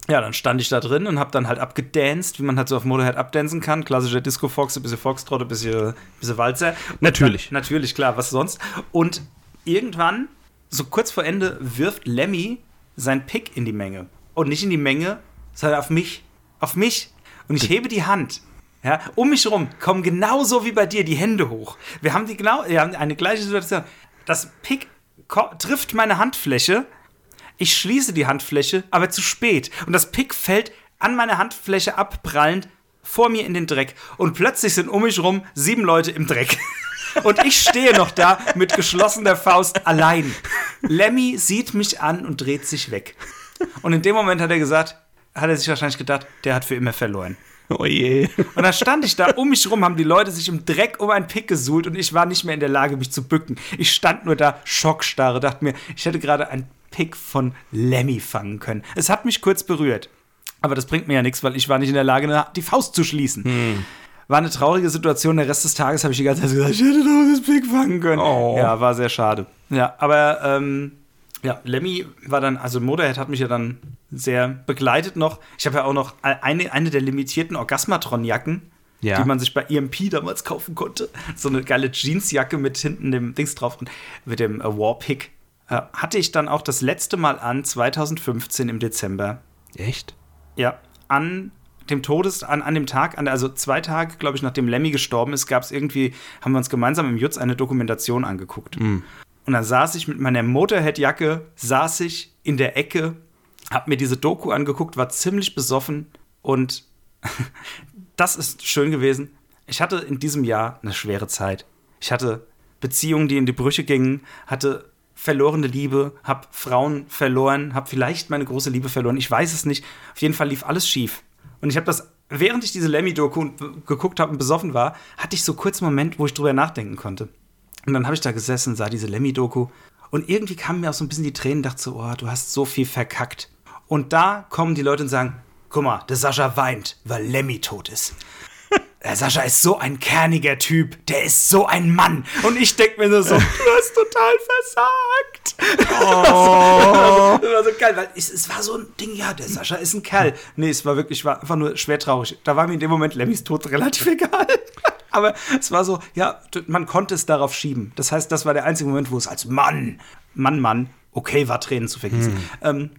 Speaker 1: ja, dann stand ich da drin und habe dann halt abgedanced, wie man halt so auf Motorhead abdancen kann. Klassischer Disco-Fox, ein bisschen Foxtrot, ein bisschen, bisschen Walzer.
Speaker 2: Natürlich.
Speaker 1: Dann, natürlich, klar, was sonst. Und irgendwann, so kurz vor Ende, wirft Lemmy sein Pick in die Menge. Und nicht in die Menge, sondern auf mich. Auf mich. Und ich hebe die Hand. Ja, um mich rum kommen genauso wie bei dir die Hände hoch. Wir haben die genau, wir haben eine gleiche Situation. Das Pick trifft meine Handfläche ich schließe die Handfläche, aber zu spät. Und das Pick fällt an meine Handfläche abprallend vor mir in den Dreck. Und plötzlich sind um mich rum sieben Leute im Dreck. Und ich stehe noch da mit geschlossener Faust allein. Lemmy sieht mich an und dreht sich weg. Und in dem Moment hat er gesagt, hat er sich wahrscheinlich gedacht, der hat für immer verloren.
Speaker 2: Oh je.
Speaker 1: Und dann stand ich da, um mich rum haben die Leute sich im Dreck um einen Pick gesuhlt und ich war nicht mehr in der Lage, mich zu bücken. Ich stand nur da, schockstarre, dachte mir, ich hätte gerade ein Pick von Lemmy fangen können. Es hat mich kurz berührt. Aber das bringt mir ja nichts, weil ich war nicht in der Lage, die Faust zu schließen. Hm. War eine traurige Situation. Der Rest des Tages habe ich die ganze Zeit gesagt, ich hätte doch das Pick fangen können. Oh. Ja, war sehr schade. Ja, aber ähm, ja, Lemmy war dann, also Motorhead hat mich ja dann sehr begleitet noch. Ich habe ja auch noch eine, eine der limitierten Orgasmatron-Jacken, ja. die man sich bei EMP damals kaufen konnte. So eine geile Jeansjacke mit hinten dem Dings drauf und mit dem äh, Warpick äh, hatte ich dann auch das letzte Mal an, 2015 im Dezember.
Speaker 2: Echt?
Speaker 1: Ja, an dem Todes, an, an dem Tag, an, also zwei Tage, glaube ich, nachdem Lemmy gestorben ist, gab es irgendwie, haben wir uns gemeinsam im Jutz eine Dokumentation angeguckt. Mm. Und dann saß ich mit meiner Motorhead-Jacke, saß ich in der Ecke, hab mir diese Doku angeguckt, war ziemlich besoffen und das ist schön gewesen. Ich hatte in diesem Jahr eine schwere Zeit. Ich hatte Beziehungen, die in die Brüche gingen, hatte verlorene Liebe, habe Frauen verloren, habe vielleicht meine große Liebe verloren. Ich weiß es nicht. Auf jeden Fall lief alles schief. Und ich habe das, während ich diese Lemmy-Doku geguckt habe und besoffen war, hatte ich so kurz einen Moment, wo ich drüber nachdenken konnte. Und dann habe ich da gesessen, sah diese Lemmy-Doku und irgendwie kamen mir auch so ein bisschen die Tränen, dachte so, oh, du hast so viel verkackt. Und da kommen die Leute und sagen, guck mal, der Sascha weint, weil Lemmy tot ist. Der Sascha ist so ein kerniger Typ, der ist so ein Mann. Und ich denke mir nur so, du hast total versagt. Oh. das war so geil, weil es, es, war so ein Ding, ja, der Sascha ist ein Kerl. Nee, es war wirklich, war einfach nur schwer traurig. Da war mir in dem Moment Lemmys Tod relativ egal. Aber es war so, ja, man konnte es darauf schieben. Das heißt, das war der einzige Moment, wo es als Mann, Mann, Mann, okay war, Tränen zu vergießen. Hm. Ähm,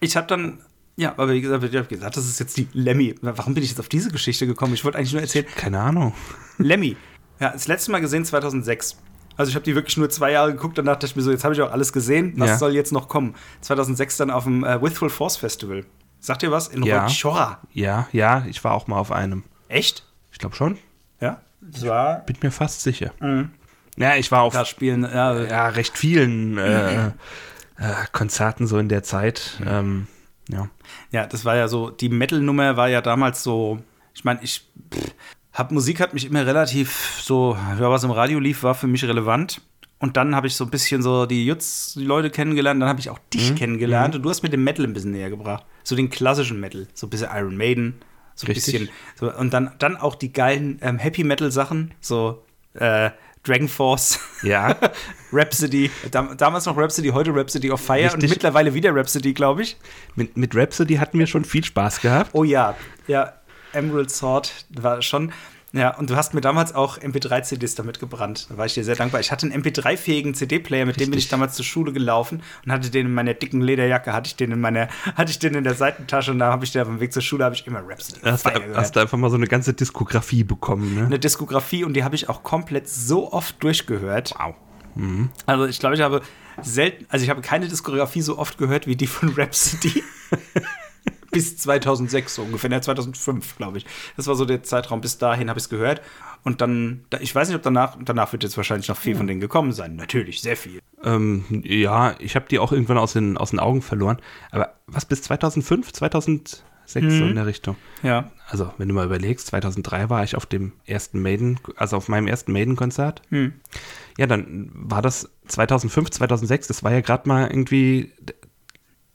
Speaker 1: ich habe dann ja, aber wie gesagt, ich habe gesagt, das ist jetzt die Lemmy. Warum bin ich jetzt auf diese Geschichte gekommen? Ich wollte eigentlich nur erzählen.
Speaker 2: Keine Ahnung.
Speaker 1: Lemmy. Ja, das letzte Mal gesehen 2006. Also ich habe die wirklich nur zwei Jahre geguckt, dann dachte ich mir so, jetzt habe ich auch alles gesehen, was ja. soll jetzt noch kommen? 2006 dann auf dem äh, Withful Force Festival. Sagt ihr was?
Speaker 2: In ja. Rochora. Ja, ja, ich war auch mal auf einem.
Speaker 1: Echt?
Speaker 2: Ich glaube schon.
Speaker 1: Ja?
Speaker 2: Das war Bin mir fast sicher. Mhm. Ja, ich war auf
Speaker 1: da spielen, ja,
Speaker 2: ja recht vielen äh, äh, Konzerten so in der Zeit. Ähm, ja.
Speaker 1: Ja, das war ja so, die Metal-Nummer war ja damals so, ich meine, ich hab, Musik hat mich immer relativ so, ja, was im Radio lief, war für mich relevant. Und dann habe ich so ein bisschen so die Jutz-Leute kennengelernt, dann habe ich auch dich
Speaker 2: Mhm.
Speaker 1: kennengelernt und du hast mir den Metal ein bisschen näher gebracht. So den klassischen Metal, so ein bisschen Iron Maiden, so ein
Speaker 2: Richtig.
Speaker 1: bisschen. So, und dann, dann auch die geilen ähm, Happy Metal-Sachen, so äh, Dragon Force,
Speaker 2: Ja,
Speaker 1: Rhapsody, dam damals noch Rhapsody, heute Rhapsody of Fire und
Speaker 2: Richtig.
Speaker 1: mittlerweile wieder Rhapsody, glaube ich.
Speaker 2: mit, mit Rhapsody hatten wir schon viel Spaß gehabt.
Speaker 1: Oh ja, ja, Emerald Sword war schon. Ja, und du hast mir damals auch MP3-CDs damit gebrannt. Da war ich dir sehr dankbar. Ich hatte einen MP3-fähigen CD-Player, mit dem bin ich
Speaker 2: Richtig.
Speaker 1: damals zur Schule gelaufen und hatte den in meiner dicken Lederjacke, hatte ich den in meiner, hatte ich den in der Seitentasche und da habe ich den auf dem Weg zur Schule habe ich immer Rhapsody.
Speaker 2: Da hast, du, hast einfach mal so eine ganze Diskografie bekommen, ne?
Speaker 1: eine Diskografie und die habe ich auch komplett so oft durchgehört.
Speaker 2: Wow.
Speaker 1: Also ich glaube, ich habe selten, also ich habe keine Diskografie so oft gehört wie die von Rhapsody. bis 2006 so ungefähr, ne, 2005, glaube ich. Das war so der Zeitraum. Bis dahin habe ich es gehört. Und dann, da- ich weiß nicht, ob danach, danach wird jetzt wahrscheinlich noch viel von denen gekommen sein. Natürlich, sehr viel.
Speaker 2: Ähm, ja, ich habe die auch irgendwann aus den, aus den Augen verloren. Aber was bis 2005, 2006 so in der Richtung?
Speaker 1: Ja.
Speaker 2: Also, wenn du mal überlegst, 2003 war ich auf dem ersten Maiden, also auf meinem ersten Maiden-Konzert.
Speaker 1: Hm.
Speaker 2: Ja, dann war das 2005, 2006, das war ja gerade mal irgendwie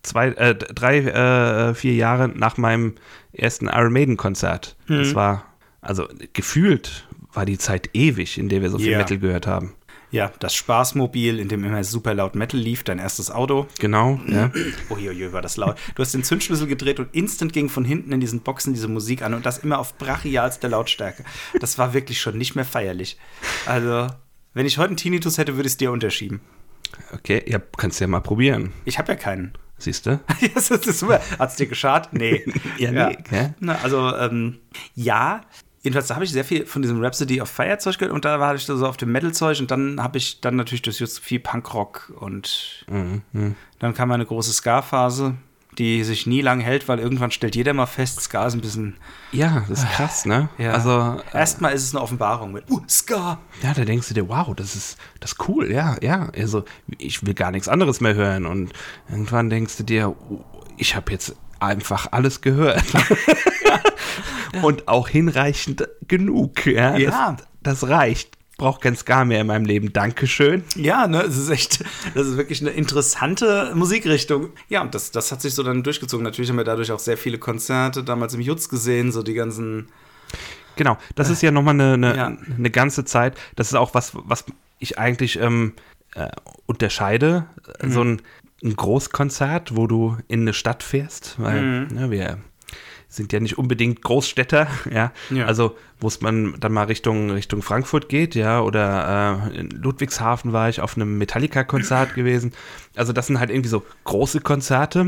Speaker 2: zwei, äh, drei, äh, vier Jahre nach meinem ersten Iron Maiden-Konzert. Das war, also gefühlt war die Zeit ewig, in der wir so viel
Speaker 1: Ja.
Speaker 2: Metal gehört haben.
Speaker 1: Ja, das Spaßmobil, in dem immer super laut Metal lief, dein erstes Auto.
Speaker 2: Genau, ja.
Speaker 1: Uiuiui, war das laut. Du hast den Zündschlüssel gedreht und instant ging von hinten in diesen Boxen diese Musik an und das immer auf brachialster Lautstärke. Das war wirklich schon nicht mehr feierlich. Also, wenn ich heute einen Tinnitus hätte, würde ich es dir unterschieben.
Speaker 2: Okay, ja, kannst ja mal probieren.
Speaker 1: Ich habe ja keinen.
Speaker 2: Siehst du?
Speaker 1: Ja, das ist super. Hat es dir geschadet? Nee.
Speaker 2: Ja, nee, gell?
Speaker 1: Na, also, ähm, ja. Jedenfalls, da habe ich sehr viel von diesem Rhapsody of Fire Zeug gehört und da war ich so auf dem Metal-Zeug und dann habe ich dann natürlich durch viel Punkrock und
Speaker 2: Mhm,
Speaker 1: dann kam eine große Ska-Phase, die sich nie lang hält, weil irgendwann stellt jeder mal fest, Ska ist ein bisschen.
Speaker 2: Ja, das ist krass, ne?
Speaker 1: Ja.
Speaker 2: Also, äh,
Speaker 1: Erstmal ist es eine Offenbarung mit uh, Ska.
Speaker 2: ja, da denkst du dir, wow, das ist, das ist cool, ja, ja. Also, ich will gar nichts anderes mehr hören. Und irgendwann denkst du dir, oh, ich habe jetzt einfach alles gehört. Und auch hinreichend genug, ja.
Speaker 1: Ja.
Speaker 2: Das, das reicht. Brauch kein Ska mehr in meinem Leben. Dankeschön.
Speaker 1: Ja, ne, es ist echt, das ist wirklich eine interessante Musikrichtung. Ja, und das, das hat sich so dann durchgezogen. Natürlich haben wir dadurch auch sehr viele Konzerte damals im Jutz gesehen, so die ganzen.
Speaker 2: Genau, das ist ja nochmal eine, eine,
Speaker 1: Ja.
Speaker 2: eine ganze Zeit. Das ist auch was, was ich eigentlich ähm, äh, unterscheide.
Speaker 1: Mhm.
Speaker 2: So ein, ein Großkonzert, wo du in eine Stadt fährst, weil
Speaker 1: Mhm.
Speaker 2: ne, wir sind ja nicht unbedingt Großstädter, ja.
Speaker 1: Ja.
Speaker 2: Also, wo es man dann mal Richtung, Richtung Frankfurt geht, ja, oder äh, in Ludwigshafen war ich auf einem Metallica-Konzert gewesen. Also, das sind halt irgendwie so große Konzerte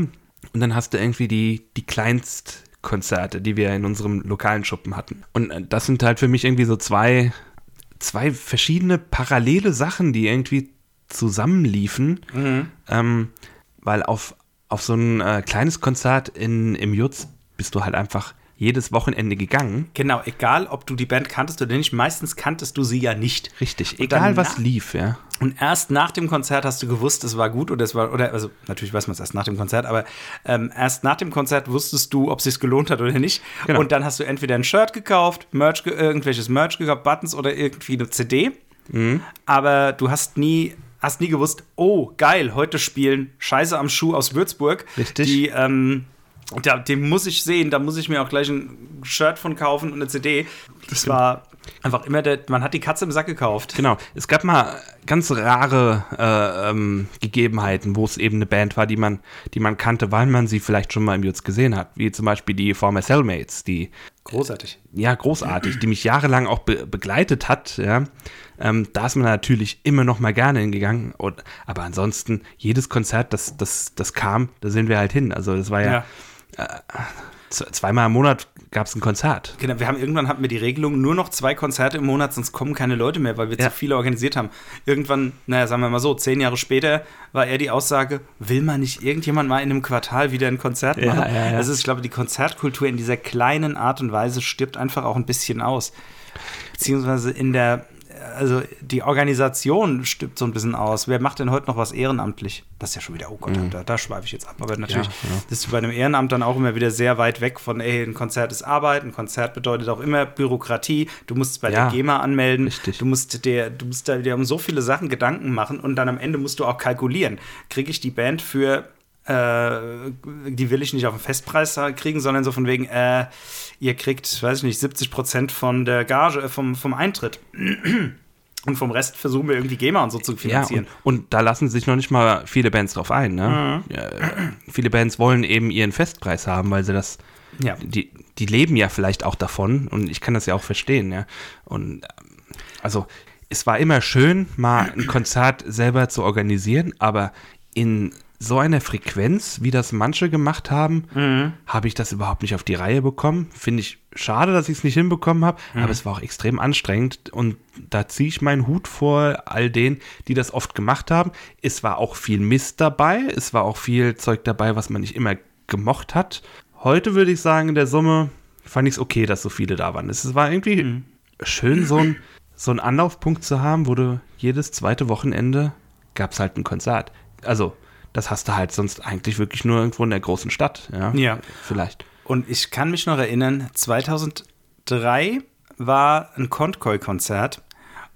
Speaker 2: und dann hast du irgendwie die, die Kleinstkonzerte, die wir in unserem lokalen Schuppen hatten. Und äh, das sind halt für mich irgendwie so zwei, zwei verschiedene parallele Sachen, die irgendwie zusammenliefen. Ähm, weil auf, auf so ein äh, kleines Konzert in, im Jutz bist du halt einfach jedes Wochenende gegangen.
Speaker 1: Genau, egal ob du die Band kanntest oder nicht, meistens kanntest du sie ja nicht.
Speaker 2: Richtig,
Speaker 1: Und
Speaker 2: egal was lief, ja.
Speaker 1: Und erst nach dem Konzert hast du gewusst, es war gut oder es war, oder, also natürlich weiß man es erst nach dem Konzert, aber ähm, erst nach dem Konzert wusstest du, ob es sich gelohnt hat oder nicht.
Speaker 2: Genau.
Speaker 1: Und dann hast du entweder ein Shirt gekauft, Merch, ge irgendwelches Merch gekauft, Buttons oder irgendwie eine CD.
Speaker 2: Mhm.
Speaker 1: Aber du hast nie, hast nie gewusst, oh, geil, heute spielen Scheiße am Schuh aus Würzburg.
Speaker 2: Richtig.
Speaker 1: Die, ähm, da, den muss ich sehen, da muss ich mir auch gleich ein Shirt von kaufen und eine CD. Das war einfach immer der, man hat die Katze im Sack gekauft.
Speaker 2: Genau. Es gab mal ganz rare äh, ähm, Gegebenheiten, wo es eben eine Band war, die man, die man kannte, weil man sie vielleicht schon mal im Jutz gesehen hat. Wie zum Beispiel die Former Cellmates, die
Speaker 1: Großartig.
Speaker 2: ja, großartig, die mich jahrelang auch be begleitet hat, ja. Ähm, da ist man natürlich immer noch mal gerne hingegangen. Und, aber ansonsten, jedes Konzert, das, das, das kam, da sind wir halt hin. Also das war ja,
Speaker 1: Ja.
Speaker 2: Z- zweimal im Monat gab es ein Konzert.
Speaker 1: Genau, wir haben irgendwann hatten wir die Regelung, nur noch zwei Konzerte im Monat, sonst kommen keine Leute mehr, weil wir
Speaker 2: Ja.
Speaker 1: zu viele organisiert haben. Irgendwann, naja, sagen wir mal so, zehn Jahre später war eher die Aussage, will man nicht irgendjemand mal in einem Quartal wieder ein Konzert
Speaker 2: Ja,
Speaker 1: machen?
Speaker 2: ja, ja.
Speaker 1: Das ist, ich glaube, die Konzertkultur in dieser kleinen Art und Weise stirbt einfach auch ein bisschen aus. Beziehungsweise in der, also die Organisation stimmt so ein bisschen aus. Wer macht denn heute noch was ehrenamtlich? Das ist ja schon wieder, oh Gott, da, da schweife ich jetzt ab. Aber natürlich
Speaker 2: Ja, ja.
Speaker 1: das ist bei einem Ehrenamt dann auch immer wieder sehr weit weg von, ey, ein Konzert ist Arbeit, ein Konzert bedeutet auch immer Bürokratie. Du musst es bei
Speaker 2: Ja,
Speaker 1: der GEMA anmelden.
Speaker 2: richtig.
Speaker 1: Du musst dir, du musst da dir um so viele Sachen Gedanken machen und dann am Ende musst du auch kalkulieren. Kriege ich die Band für äh, die will ich nicht auf den Festpreis kriegen, sondern so von wegen, äh, ihr kriegt, weiß ich nicht, 70 Prozent von der Gage, äh, vom, vom Eintritt. Und vom Rest versuchen wir irgendwie GEMA und so zu
Speaker 2: Ja,
Speaker 1: finanzieren.
Speaker 2: und, und da lassen sich noch nicht mal viele Bands drauf ein. Ne?
Speaker 1: Mhm.
Speaker 2: Ja, viele Bands wollen eben ihren Festpreis haben, weil sie das,
Speaker 1: Ja.
Speaker 2: die, die leben ja vielleicht auch davon und ich kann das ja auch verstehen. Ja? Und ähm, also es war immer schön, mal ein Konzert selber zu organisieren, aber in so einer Frequenz, wie das manche gemacht haben,
Speaker 1: Mhm.
Speaker 2: habe ich das überhaupt nicht auf die Reihe bekommen. Finde ich schade, dass ich es nicht hinbekommen habe,
Speaker 1: Mhm.
Speaker 2: aber es war auch extrem anstrengend und da ziehe ich meinen Hut vor all denen, die das oft gemacht haben. Es war auch viel Mist dabei, es war auch viel Zeug dabei, was man nicht immer gemocht hat. Heute würde ich sagen, in der Summe fand ich es okay, dass so viele da waren. Es war irgendwie
Speaker 1: Mhm.
Speaker 2: schön, so ein, so einen Anlaufpunkt zu haben, wo du jedes zweite Wochenende gab es halt ein Konzert. Also, das hast du halt sonst eigentlich wirklich nur irgendwo in der großen Stadt. Ja,
Speaker 1: Ja.
Speaker 2: vielleicht.
Speaker 1: Und ich kann mich noch erinnern, 2003 war ein Kontkoi-Konzert.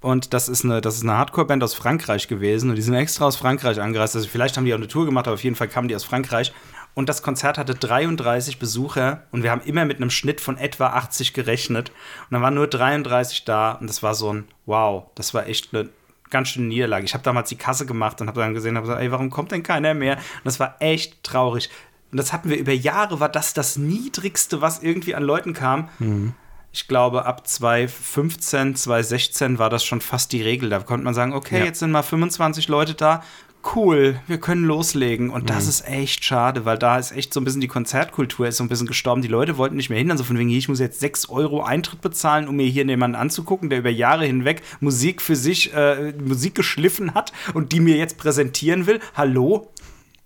Speaker 1: Und das ist eine, das ist eine Hardcore-Band aus Frankreich gewesen. Und die sind extra aus Frankreich angereist. Also vielleicht haben die auch eine Tour gemacht, aber auf jeden Fall kamen die aus Frankreich. Und das Konzert hatte 33 Besucher. Und wir haben immer mit einem Schnitt von etwa 80 gerechnet. Und dann waren nur 33 da. Und das war so ein Wow. Das war echt eine ganz schöne Niederlage. Ich habe damals die Kasse gemacht und habe dann gesehen, habe gesagt, ey, warum kommt denn keiner mehr? Und das war echt traurig. Und das hatten wir über Jahre, war das das Niedrigste, was irgendwie an Leuten kam. Ich glaube, ab 2015, 2016 war das schon fast die Regel. Da konnte man sagen, okay,
Speaker 2: Ja.
Speaker 1: jetzt sind mal 25 Leute da. Cool, wir können loslegen. Und das ist echt schade, weil da ist echt so ein bisschen die Konzertkultur ist so ein bisschen gestorben. Die Leute wollten nicht mehr hin. Also von wegen, ich muss jetzt 6 Euro Eintritt bezahlen, um mir hier jemanden anzugucken, der über Jahre hinweg Musik für sich, äh, Musik geschliffen hat und die mir jetzt präsentieren will. Hallo?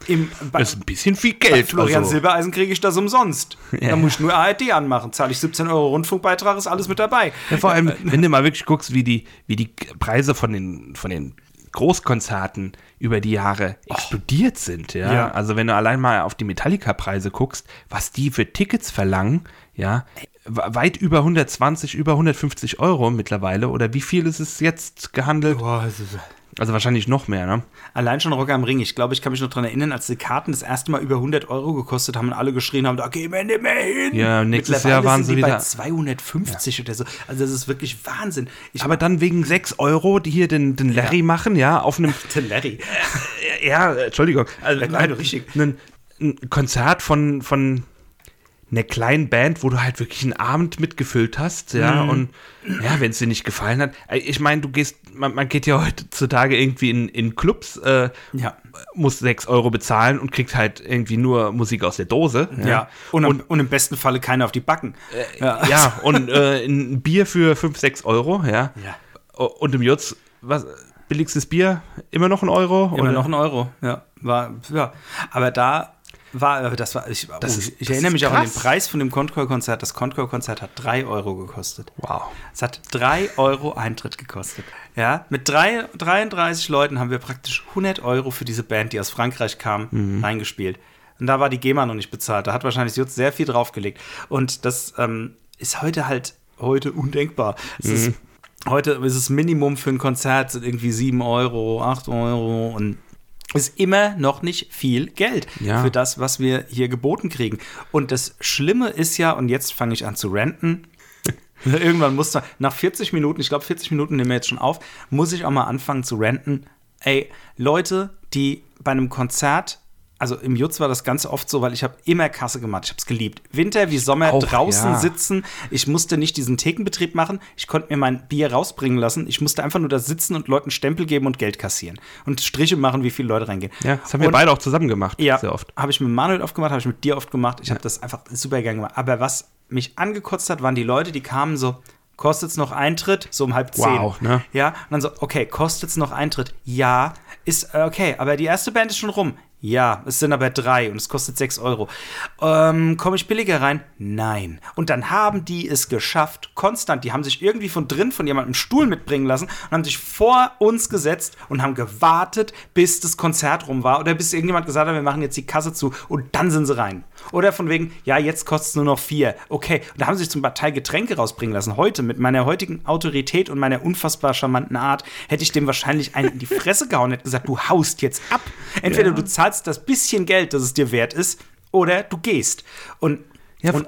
Speaker 1: Im, bei,
Speaker 2: Das ist ein bisschen viel Geld.
Speaker 1: Florian
Speaker 2: also.
Speaker 1: Silbereisen kriege ich das umsonst.
Speaker 2: Ja.
Speaker 1: Da muss ich nur ARD anmachen. Zahle ich 17 Euro Rundfunkbeitrag, ist alles mit dabei.
Speaker 2: Ja, vor allem, wenn du mal wirklich guckst, wie die, wie die Preise von den, von den Großkonzerten über die Jahre explodiert sind, ja?
Speaker 1: Ja.
Speaker 2: Also wenn du allein mal auf die Metallica-Preise guckst, was die für Tickets verlangen, ja, we- weit über 120, über 150 Euro mittlerweile, oder wie viel ist es jetzt gehandelt?
Speaker 1: Boah, es ist-
Speaker 2: Also wahrscheinlich noch mehr, ne?
Speaker 1: Allein schon Rock am Ring. Ich glaube, ich kann mich noch daran erinnern, als die Karten das erste Mal über 100 Euro gekostet haben und alle geschrien haben, da gehen wir nicht mehr hin.
Speaker 2: Ja, nächstes Jahr waren
Speaker 1: sind
Speaker 2: sie
Speaker 1: die bei
Speaker 2: wieder-
Speaker 1: 250 oder so. Also das ist wirklich Wahnsinn. Ich
Speaker 2: Aber dann wegen 6 Euro, die hier den, den Larry machen, ja, auf einem
Speaker 1: der Larry.
Speaker 2: Ja, Entschuldigung. Also,
Speaker 1: nein, richtig.
Speaker 2: Ein, ein Konzert von, von einer kleinen Band, wo du halt wirklich einen Abend mitgefüllt hast, ja,
Speaker 1: Mhm.
Speaker 2: und ja, wenn es dir nicht gefallen hat. äh, Ich meine, du gehst, man, man geht ja heutzutage irgendwie in, in Clubs, äh,
Speaker 1: Ja.
Speaker 2: muss 6 Euro bezahlen und kriegt halt irgendwie nur Musik aus der Dose.
Speaker 1: Ja. Und, am- und im besten Falle keiner auf die Backen. ja.
Speaker 2: Ja, und äh, ein Bier für 5, 6 Euro, ja.
Speaker 1: Ja.
Speaker 2: Und im Jutz, was, billigstes Bier, immer noch ein Euro?
Speaker 1: Immer
Speaker 2: oder?
Speaker 1: noch ein Euro. Ja. War, ja. Aber da war, aber das war, ich,
Speaker 2: Das
Speaker 1: oh,
Speaker 2: ist-
Speaker 1: ich
Speaker 2: das
Speaker 1: erinnere
Speaker 2: ist
Speaker 1: mich auch an den
Speaker 2: krass.
Speaker 1: Preis von dem Concord-Konzert. Das Concord-Konzert hat 3 Euro gekostet.
Speaker 2: Wow.
Speaker 1: Es hat 3 Euro Eintritt gekostet. Ja, mit drei, 33 Leuten haben wir praktisch 100 Euro für diese Band, die aus Frankreich kam,
Speaker 2: Mhm.
Speaker 1: reingespielt. Und da war die GEMA noch nicht bezahlt. Da hat wahrscheinlich Jutz sehr viel draufgelegt. Und das ähm, ist heute halt heute undenkbar. Es ist,
Speaker 2: Mhm.
Speaker 1: heute ist es Minimum für ein Konzert sind irgendwie 7 Euro, 8 Euro und ist immer noch nicht viel Geld
Speaker 2: Ja.
Speaker 1: für das, was wir hier geboten kriegen. Und das Schlimme ist ja, und jetzt fange ich an zu ranten, Irgendwann muss man, nach 40 Minuten, ich glaube 40 Minuten nehmen wir jetzt schon auf, muss ich auch mal anfangen zu ranten. Ey, Leute, die bei einem Konzert, also im Jutz war das ganz oft so, weil ich habe immer Kasse gemacht, ich habe es geliebt. Winter wie Sommer
Speaker 2: Auch,
Speaker 1: draußen
Speaker 2: ja.
Speaker 1: sitzen, ich musste nicht diesen Thekenbetrieb machen, ich konnte mir mein Bier rausbringen lassen, ich musste einfach nur da sitzen und Leuten Stempel geben und Geld kassieren und Striche machen, wie viele Leute reingehen.
Speaker 2: Ja, das haben wir
Speaker 1: Und-
Speaker 2: beide auch zusammen gemacht,
Speaker 1: ja,
Speaker 2: sehr oft.
Speaker 1: habe ich mit Manuel oft gemacht, habe ich mit dir oft gemacht. Ich habe das einfach super gern gemacht. Aber was mich angekotzt hat, waren die Leute, die kamen so, kostet's noch Eintritt? So um halb zehn.
Speaker 2: Wow, ne?
Speaker 1: Ja, und dann so, okay, kostet's noch Eintritt? Ja, ist äh, okay, aber die erste Band ist schon rum. Ja, es sind aber drei und es kostet sechs Euro. Ähm, Komme ich billiger rein? Nein. Und dann haben die es geschafft, konstant. Die haben sich irgendwie von drin von jemandem Stuhl mitbringen lassen und haben sich vor uns gesetzt und haben gewartet, bis das Konzert rum war oder bis irgendjemand gesagt hat, wir machen jetzt die Kasse zu und dann sind sie rein. Oder von wegen, ja, jetzt kostet es nur noch vier. Okay, und da haben sie sich zum Teil Getränke rausbringen lassen. Heute, mit meiner heutigen Autorität und meiner unfassbar charmanten Art, hätte ich dem wahrscheinlich einen in die Fresse gehauen und hätte gesagt, du haust jetzt ab. Entweder ja. du zahlst das bisschen Geld, das es dir wert ist, oder du gehst. Und,
Speaker 2: ja, und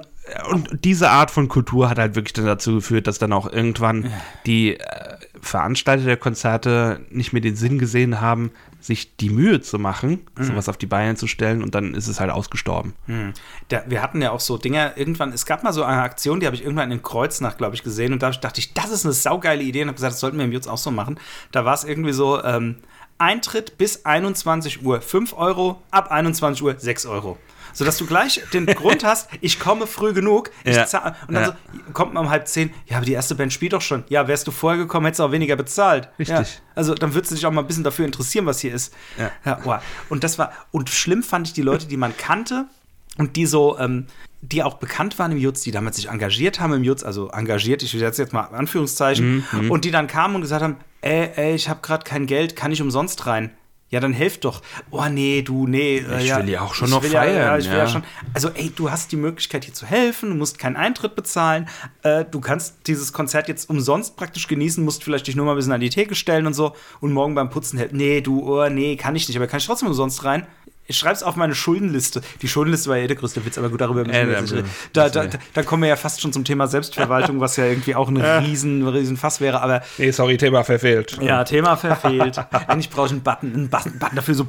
Speaker 2: und diese Art von Kultur hat halt wirklich dann dazu geführt, dass dann auch irgendwann die äh, Veranstalter der Konzerte nicht mehr den Sinn gesehen haben, sich die Mühe zu machen, mhm. sowas auf die Beine zu stellen und dann ist es halt ausgestorben.
Speaker 1: Mhm. Da, wir hatten ja auch so Dinge, irgendwann, es gab mal so eine Aktion, die habe ich irgendwann in Kreuznach, glaube ich, gesehen und da dachte ich, das ist eine saugeile Idee und habe gesagt, das sollten wir im Jutz auch so machen. Da war es irgendwie so, ähm, Eintritt bis 21 Uhr 5 Euro, ab 21 Uhr 6 Euro sodass du gleich den Grund hast, ich komme früh genug. Ja. und dann ja. so, kommt man um halb zehn, ja, aber die erste Band spielt doch schon. Ja, wärst du vorher gekommen, hättest du auch weniger bezahlt.
Speaker 2: Richtig. Ja.
Speaker 1: Also dann würdest du dich auch mal ein bisschen dafür interessieren, was hier ist. Ja. wow. Und das war, und schlimm fand ich die Leute, die man kannte und die so, ähm, die auch bekannt waren im Jutz, die damals sich engagiert haben im Jutz, also engagiert, ich setze jetzt mal Anführungszeichen, mhm. und die dann kamen und gesagt haben, ey, ey, ich habe gerade kein Geld, kann ich umsonst rein? Ja, dann helft doch. Oh nee, du, nee.
Speaker 2: Äh, ich
Speaker 1: ja,
Speaker 2: will ja auch schon noch feiern. Ja,
Speaker 1: ja, ich will ja. schon. Also, ey, du hast die Möglichkeit hier zu helfen, du musst keinen Eintritt bezahlen. Äh, du kannst dieses Konzert jetzt umsonst praktisch genießen, musst vielleicht dich nur mal ein bisschen an die Theke stellen und so und morgen beim Putzen helfen. Nee, du, oh, nee, kann ich nicht, aber kann ich trotzdem umsonst rein? Ich schreibe es auf meine Schuldenliste. Die Schuldenliste war ja der größte Witz, aber gut, darüber müssen wir äh, da, da, da, da, kommen wir ja fast schon zum Thema Selbstverwaltung, was ja irgendwie auch ein riesen, riesen Fass wäre. Aber
Speaker 2: nee, sorry, Thema verfehlt.
Speaker 1: Ja, Thema verfehlt. Eigentlich brauche ich einen Button, einen Button, Button dafür so,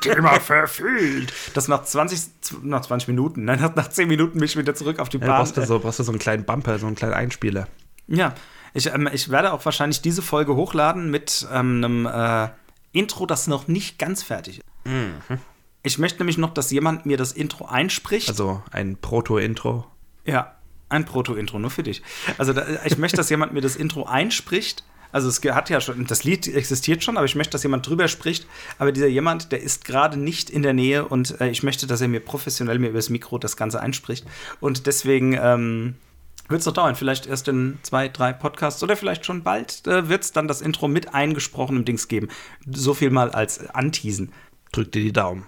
Speaker 1: Thema verfehlt. Das nach 20, nach 20 Minuten, nein, nach 10 Minuten mich wieder zurück auf die Bahn. Ja,
Speaker 2: brauchst, du so, brauchst du so einen kleinen Bumper, so einen kleinen Einspieler.
Speaker 1: Ja, ich, ähm, ich werde auch wahrscheinlich diese Folge hochladen mit ähm, einem äh, Intro, das noch nicht ganz fertig ist. Mhm. Ich möchte nämlich noch, dass jemand mir das Intro einspricht.
Speaker 2: Also ein Proto-Intro.
Speaker 1: Ja, ein Proto-Intro, nur für dich. Also da, ich möchte, dass jemand mir das Intro einspricht. Also es hat ja schon, das Lied existiert schon, aber ich möchte, dass jemand drüber spricht. Aber dieser jemand, der ist gerade nicht in der Nähe und äh, ich möchte, dass er mir professionell mir übers Mikro das Ganze einspricht. Und deswegen ähm, wird es noch dauern. Vielleicht erst in zwei, drei Podcasts oder vielleicht schon bald äh, wird es dann das Intro mit eingesprochenem Dings geben. So viel mal als Anteasen.
Speaker 2: Drück dir die Daumen.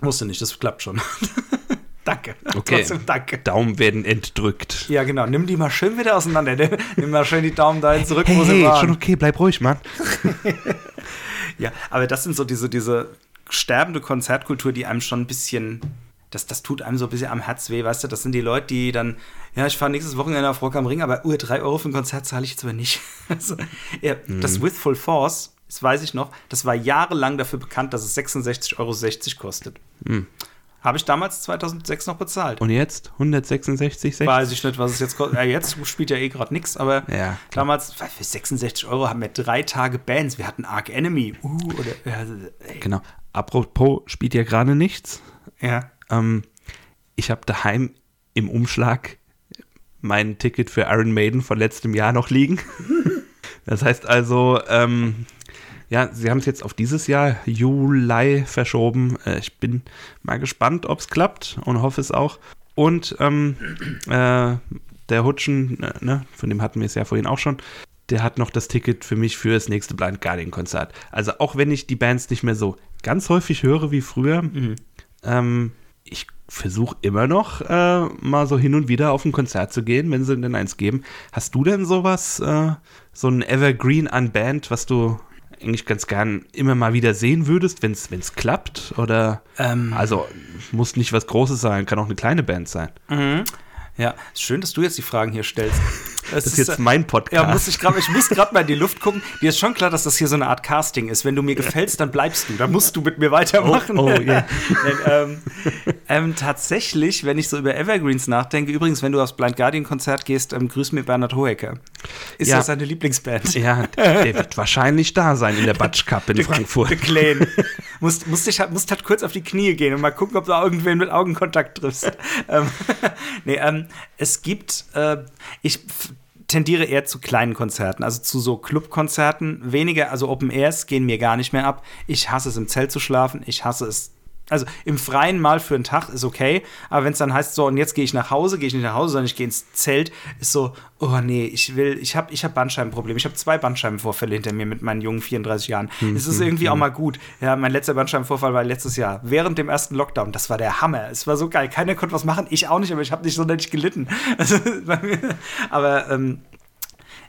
Speaker 1: Musste nicht, das klappt schon. danke.
Speaker 2: Okay. Trotzdem danke. Daumen werden entdrückt.
Speaker 1: Ja, genau. Nimm die mal schön wieder auseinander. Nimm mal schön die Daumen dahin zurück,
Speaker 2: hey, wo sie hey, waren. schon okay, bleib ruhig, Mann.
Speaker 1: ja, aber das sind so diese, diese sterbende Konzertkultur, die einem schon ein bisschen das, das tut einem so ein bisschen am Herz weh, weißt du? Das sind die Leute, die dann, ja, ich fahre nächstes Wochenende auf Rock am Ring, aber uh, drei Euro für ein Konzert zahle ich jetzt aber nicht. also, ja, mhm. Das With Full Force das weiß ich noch, das war jahrelang dafür bekannt, dass es 66,60 Euro kostet. Hm. Habe ich damals 2006 noch bezahlt.
Speaker 2: Und jetzt? 166,60?
Speaker 1: Weiß ich nicht, was es jetzt kostet. Ja, jetzt spielt ja eh gerade nichts, aber ja, damals für 66 Euro haben wir drei Tage Bands. Wir hatten Arc Enemy. Uh, oder,
Speaker 2: äh, genau. Apropos, spielt ja gerade nichts.
Speaker 1: Ja.
Speaker 2: Ähm, ich habe daheim im Umschlag mein Ticket für Iron Maiden von letztem Jahr noch liegen. das heißt also, ähm, ja, sie haben es jetzt auf dieses Jahr, Juli, verschoben. Äh, ich bin mal gespannt, ob es klappt und hoffe es auch. Und ähm, äh, der Hutschen, äh, ne, von dem hatten wir es ja vorhin auch schon, der hat noch das Ticket für mich für das nächste Blind Guardian Konzert. Also auch wenn ich die Bands nicht mehr so ganz häufig höre wie früher, mhm. ähm, ich versuche immer noch äh, mal so hin und wieder auf ein Konzert zu gehen, wenn sie denn eins geben. Hast du denn sowas, äh, so ein Evergreen an Band, was du eigentlich ganz gern immer mal wieder sehen würdest, wenn es klappt? Oder ähm, also muss nicht was Großes sein, kann auch eine kleine Band sein.
Speaker 1: Mhm. Ja, schön, dass du jetzt die Fragen hier stellst.
Speaker 2: Das, das ist jetzt mein Podcast.
Speaker 1: Ja, muss ich, grad, ich muss gerade mal in die Luft gucken. Dir ist schon klar, dass das hier so eine Art Casting ist. Wenn du mir gefällst, dann bleibst du. Dann musst du mit mir weitermachen. Oh, oh yeah. ähm, ähm, tatsächlich, wenn ich so über Evergreens nachdenke, übrigens, wenn du aufs Blind Guardian Konzert gehst, ähm, grüß mir Bernhard Hohecker. Ist ja. das seine Lieblingsband?
Speaker 2: Ja, der wird wahrscheinlich da sein in der Batsch Cup in Frankfurt.
Speaker 1: Beklären. musst, musst, dich, musst halt kurz auf die Knie gehen und mal gucken, ob du irgendwen mit Augenkontakt triffst. ähm, nee, ähm, es gibt, äh, ich tendiere eher zu kleinen Konzerten, also zu so Clubkonzerten. Weniger, also Open Airs gehen mir gar nicht mehr ab. Ich hasse es, im Zelt zu schlafen. Ich hasse es, Also im Freien mal für einen Tag ist okay, aber wenn es dann heißt, so und jetzt gehe ich nach Hause, gehe ich nicht nach Hause, sondern ich gehe ins Zelt, ist so, oh nee, ich will, ich habe ich hab Bandscheibenprobleme. Ich habe zwei Bandscheibenvorfälle hinter mir mit meinen jungen 34 Jahren.
Speaker 2: Hm,
Speaker 1: es ist irgendwie auch mal gut. Ja, mein letzter Bandscheibenvorfall war letztes Jahr, während dem ersten Lockdown. Das war der Hammer. Es war so geil. Keiner konnte was machen, ich auch nicht, aber ich habe nicht sonderlich gelitten. Also, aber ähm,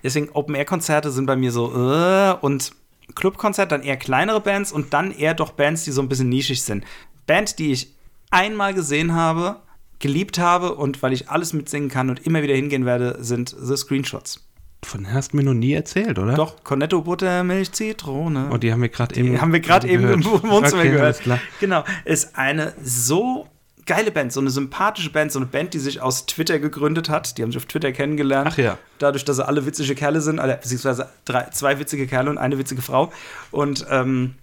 Speaker 1: deswegen Open-Air-Konzerte sind bei mir so, äh, und Clubkonzert, dann eher kleinere Bands und dann eher doch Bands, die so ein bisschen nischig sind. Band, die ich einmal gesehen habe, geliebt habe und weil ich alles mitsingen kann und immer wieder hingehen werde, sind The Screenshots.
Speaker 2: Von denen hast du mir noch nie erzählt, oder?
Speaker 1: Doch, Cornetto, Buttermilch, Zitrone.
Speaker 2: Und die haben wir gerade eben.
Speaker 1: Die haben wir gerade eben im Wohnzimmer
Speaker 2: Okay,
Speaker 1: gehört. Genau, ist eine so geile Band, so eine sympathische Band, so eine Band, die sich aus Twitter gegründet hat. Die haben sich auf Twitter kennengelernt.
Speaker 2: Ach ja.
Speaker 1: Dadurch, dass sie alle witzige Kerle sind, also, beziehungsweise drei, zwei witzige Kerle und eine witzige Frau. Und ähm,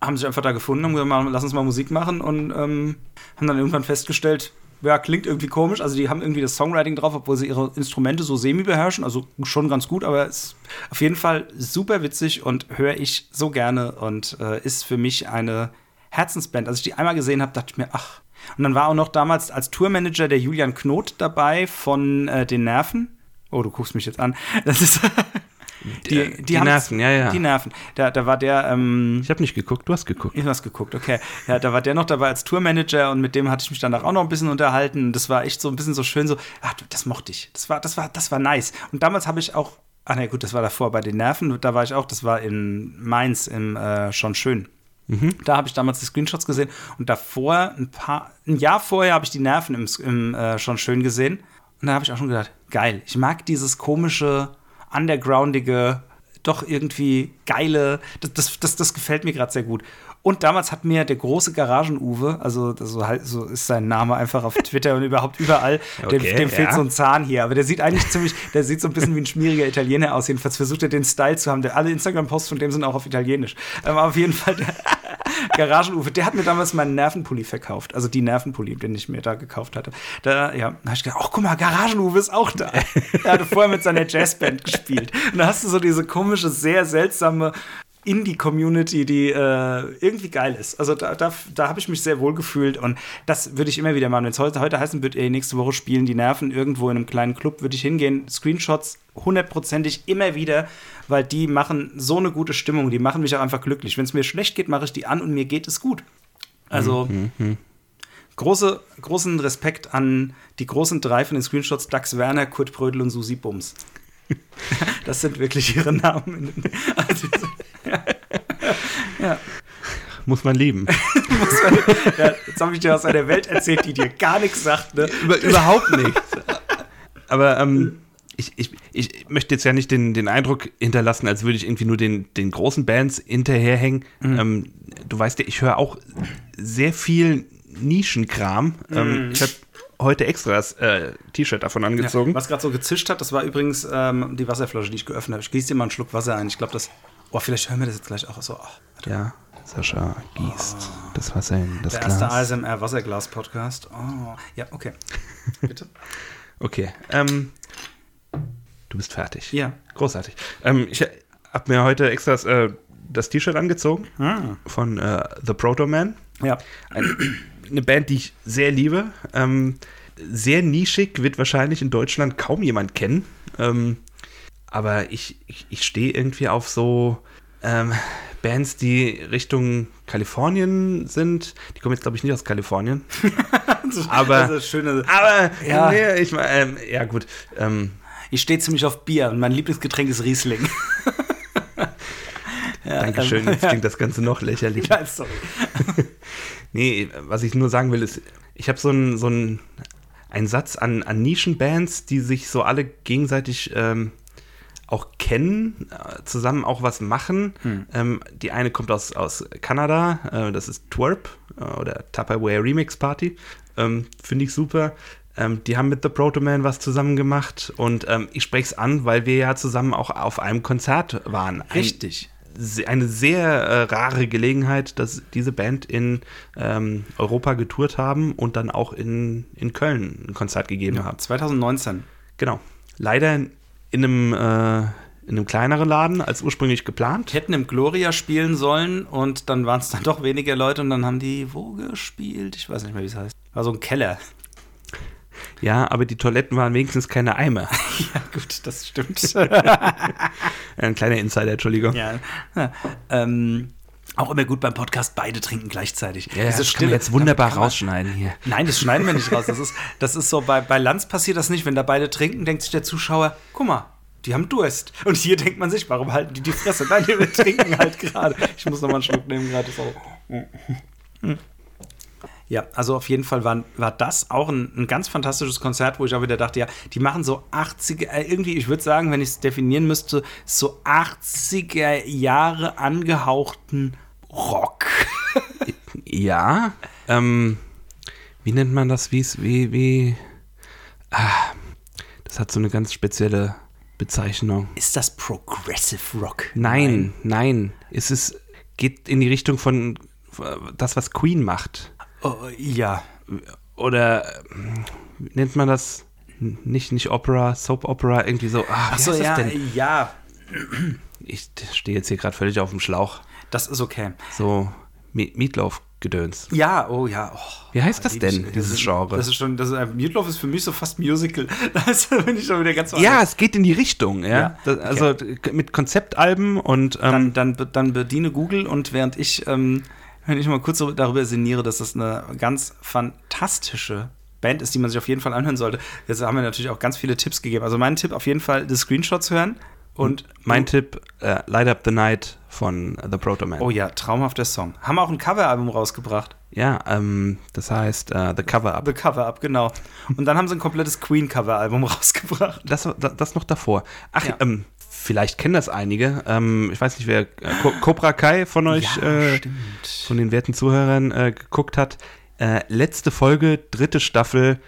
Speaker 1: haben sich einfach da gefunden und gesagt, lass uns mal Musik machen und ähm, haben dann irgendwann festgestellt, ja, klingt irgendwie komisch. Also die haben irgendwie das Songwriting drauf, obwohl sie ihre Instrumente so semi beherrschen. Also schon ganz gut, aber ist auf jeden Fall super witzig und höre ich so gerne und äh, ist für mich eine Herzensband. Als ich die einmal gesehen habe, dachte ich mir, ach. Und dann war auch noch damals als Tourmanager der Julian Knot dabei von äh, den Nerven. Oh, du guckst mich jetzt an. Das ist
Speaker 2: Die- die
Speaker 1: haben-
Speaker 2: Nerven, ja, ja.
Speaker 1: Die Nerven. Da, da war der, ähm,
Speaker 2: Ich habe nicht geguckt, du hast geguckt.
Speaker 1: ich hab was geguckt, okay. Ja, da war der noch dabei als Tourmanager und mit dem hatte ich mich danach auch noch ein bisschen unterhalten. Das war echt so ein bisschen so schön, so, ach, das mochte ich. Das war, das war, das war nice. Und damals habe ich auch, ah ne, gut, das war davor bei den Nerven, da war ich auch, das war in Mainz im äh, schon schön. Da habe ich damals die Screenshots gesehen und davor, ein paar, ein Jahr vorher habe ich die Nerven im, im äh, schon schön gesehen. Und da habe ich auch schon gedacht, geil, ich mag dieses komische, undergroundige, doch irgendwie geile, das, das, das, das gefällt mir gerade sehr gut. Und damals hat mir der große Garagen-Uwe, also so, halt, so ist sein Name einfach auf Twitter und überhaupt überall, dem,
Speaker 2: Okay,
Speaker 1: dem fehlt
Speaker 2: ja.
Speaker 1: so ein Zahn hier. Aber der sieht eigentlich ziemlich, der sieht so ein bisschen wie ein schmieriger Italiener aus. Jedenfalls versucht er den Style zu haben. Der, alle Instagram-Posts von dem sind auch auf Italienisch. Ähm, aber auf jeden Fall, der Garagen-Uwe, der hat mir damals meinen Nervenpulli verkauft. Also die Nervenpulli, den ich mir da gekauft hatte. Da, ja, da habe ich gedacht, ach guck mal, Garagen-Uwe ist auch da. Er hatte vorher mit seiner Jazzband gespielt. Und da hast du so diese komische, sehr seltsame Indie-Community, die äh, irgendwie geil ist. Also da, da, da habe ich mich sehr wohl gefühlt und das würde ich immer wieder machen. Wenn es heute, heute heißen wird, ey, nächste Woche spielen die Nerven irgendwo in einem kleinen Club, würde ich hingehen. Screenshots hundertprozentig immer wieder, weil die machen so eine gute Stimmung, die machen mich auch einfach glücklich. Wenn es mir schlecht geht, mache ich die an und mir geht es gut. Also große, großen Respekt an die großen drei von den Screenshots, Dax Werner, Kurt Brödel und Susi Bums. Das sind wirklich ihre Namen. Also,
Speaker 2: Muss man lieben.
Speaker 1: ja, jetzt habe ich dir aus einer Welt erzählt, die dir gar nichts sagt. Ne?
Speaker 2: Über, überhaupt nichts. Aber ähm, ich, ich, ich möchte jetzt ja nicht den, den Eindruck hinterlassen, als würde ich irgendwie nur den, den großen Bands hinterherhängen. Ähm, du weißt ja, ich höre auch sehr viel Nischenkram. Ähm, ich habe heute extra das äh, T-Shirt davon angezogen.
Speaker 1: Was gerade so gezischt hat, das war übrigens ähm, die Wasserflasche, die ich geöffnet habe. Ich gieße dir mal einen Schluck Wasser ein. Ich glaube, das. Oh, vielleicht hören wir das jetzt gleich auch so. Oh,
Speaker 2: Ja, Sascha gießt das Wasser in das
Speaker 1: der
Speaker 2: Glas.
Speaker 1: erste ASMR-Wasserglas-Podcast. Oh, ja, okay. Bitte.
Speaker 2: Okay, ähm, du bist fertig.
Speaker 1: Ja.
Speaker 2: Großartig. Ähm, ich habe mir heute extra das, äh, das T-Shirt angezogen
Speaker 1: Ah.
Speaker 2: von äh, The Proto Man.
Speaker 1: Ja.
Speaker 2: Ein, eine Band, die ich sehr liebe. Ähm, sehr nischig, wird wahrscheinlich in Deutschland kaum jemand kennen. Ähm, aber ich, ich, ich stehe irgendwie auf so ähm, Bands, die Richtung Kalifornien sind. Die kommen jetzt, glaube ich, nicht aus Kalifornien. Aber- Aber,
Speaker 1: Ja.
Speaker 2: nee, ich ähm, ja gut. Ähm,
Speaker 1: ich stehe ziemlich auf Bier und mein Lieblingsgetränk ist Riesling. ja,
Speaker 2: Dankeschön,
Speaker 1: ähm,
Speaker 2: jetzt klingt das Ganze noch lächerlich.
Speaker 1: Ja, sorry.
Speaker 2: Nee, was ich nur sagen will, ist, ich habe so einen so einen- einen Satz an, an Nischenbands, die sich so alle gegenseitig ähm, auch kennen, äh, zusammen auch was machen. Ähm, die eine kommt aus, aus Kanada, äh, das ist Twerp äh, oder Tupperware Remix Party. Ähm, Finde ich super. Ähm, die haben mit The Proto Man was zusammen gemacht und ähm, ich spreche es an, weil wir ja zusammen auch auf einem Konzert waren. Ein-
Speaker 1: Richtig.
Speaker 2: eine sehr äh, rare Gelegenheit, dass diese Band in ähm, Europa getourt haben und dann auch in, in Köln ein Konzert gegeben
Speaker 1: Ja,
Speaker 2: haben.
Speaker 1: 2019.
Speaker 2: Genau. Leider in einem, äh, in einem kleineren Laden als ursprünglich geplant.
Speaker 1: hätten im Gloria spielen sollen und dann waren es dann doch weniger Leute und dann haben die wo gespielt? Ich weiß nicht mehr, wie es heißt. War so ein Keller.
Speaker 2: Ja, aber die Toiletten waren wenigstens keine Eimer.
Speaker 1: Ja, gut, das stimmt.
Speaker 2: Ein kleiner Insider, Entschuldigung.
Speaker 1: ja. ja. Ähm, auch immer gut beim Podcast beide trinken gleichzeitig.
Speaker 2: Ja,
Speaker 1: Diese
Speaker 2: das kann man jetzt wunderbar rausschneiden hier.
Speaker 1: Nein, das schneiden wir nicht raus. Das ist, das ist so, bei, bei Lanz passiert das nicht. Wenn da beide trinken, denkt sich der Zuschauer, guck mal, die haben Durst. Und hier denkt man sich, warum halten die die Fresse? Nein, wir trinken halt gerade. Ich muss noch mal einen Schluck nehmen gerade. Ja, also auf jeden Fall war, war das auch ein, ein ganz fantastisches Konzert, wo ich auch wieder dachte, ja, die machen so 80er, äh, irgendwie, ich würde sagen, wenn ich es definieren müsste, so 80er Jahre angehauchten Rock.
Speaker 2: Ja, ähm, wie nennt man das? Wie's, wie, wie, ah, das hat so eine ganz spezielle Bezeichnung.
Speaker 1: Ist das Progressive Rock?
Speaker 2: Nein, nein, es ist, geht in die Richtung von das, was Queen macht.
Speaker 1: Oh, ja.
Speaker 2: Oder nennt man das? Nicht, nicht Opera, Soap Opera, irgendwie so.
Speaker 1: Achso,
Speaker 2: heißt das
Speaker 1: ja,
Speaker 2: denn?
Speaker 1: ja,
Speaker 2: Ich stehe jetzt hier gerade völlig auf dem Schlauch.
Speaker 1: Das ist okay.
Speaker 2: So Me- Meatloaf-Gedöns.
Speaker 1: Ja, oh ja. Oh,
Speaker 2: Wie heißt das denn, dieses Genre?
Speaker 1: Das ist schon, das ist, Meatloaf ist für mich so fast Musical. Da bin ich schon wieder ganz
Speaker 2: Ja, es geht in die Richtung, ja.
Speaker 1: Ja,
Speaker 2: Das, also d- mit Konzeptalben und ähm,
Speaker 1: Dann, dann, dann bediene Google und während ich, ähm, wenn ich mal kurz darüber sinniere, dass das eine ganz fantastische Band ist, die man sich auf jeden Fall anhören sollte. Jetzt haben wir natürlich auch ganz viele Tipps gegeben. Also mein Tipp auf jeden Fall, die Screenshots hören und
Speaker 2: mein Tipp, äh, Light Up the Night von The Proto Man.
Speaker 1: Oh ja, traumhafter Song. Haben auch ein Coveralbum rausgebracht.
Speaker 2: Ja, ähm, das heißt äh, The Cover Up.
Speaker 1: The Cover Up, genau. Und dann haben sie ein komplettes Queen-Cover-Album rausgebracht.
Speaker 2: Das, das, das noch davor. Ach,
Speaker 1: Ja.
Speaker 2: ähm, vielleicht kennen das einige. Ähm, ich weiß nicht, wer äh, Co Cobra Kai von euch, äh,
Speaker 1: stimmt.
Speaker 2: von den werten Zuhörern äh, geguckt hat. Äh, letzte Folge, dritte Staffel,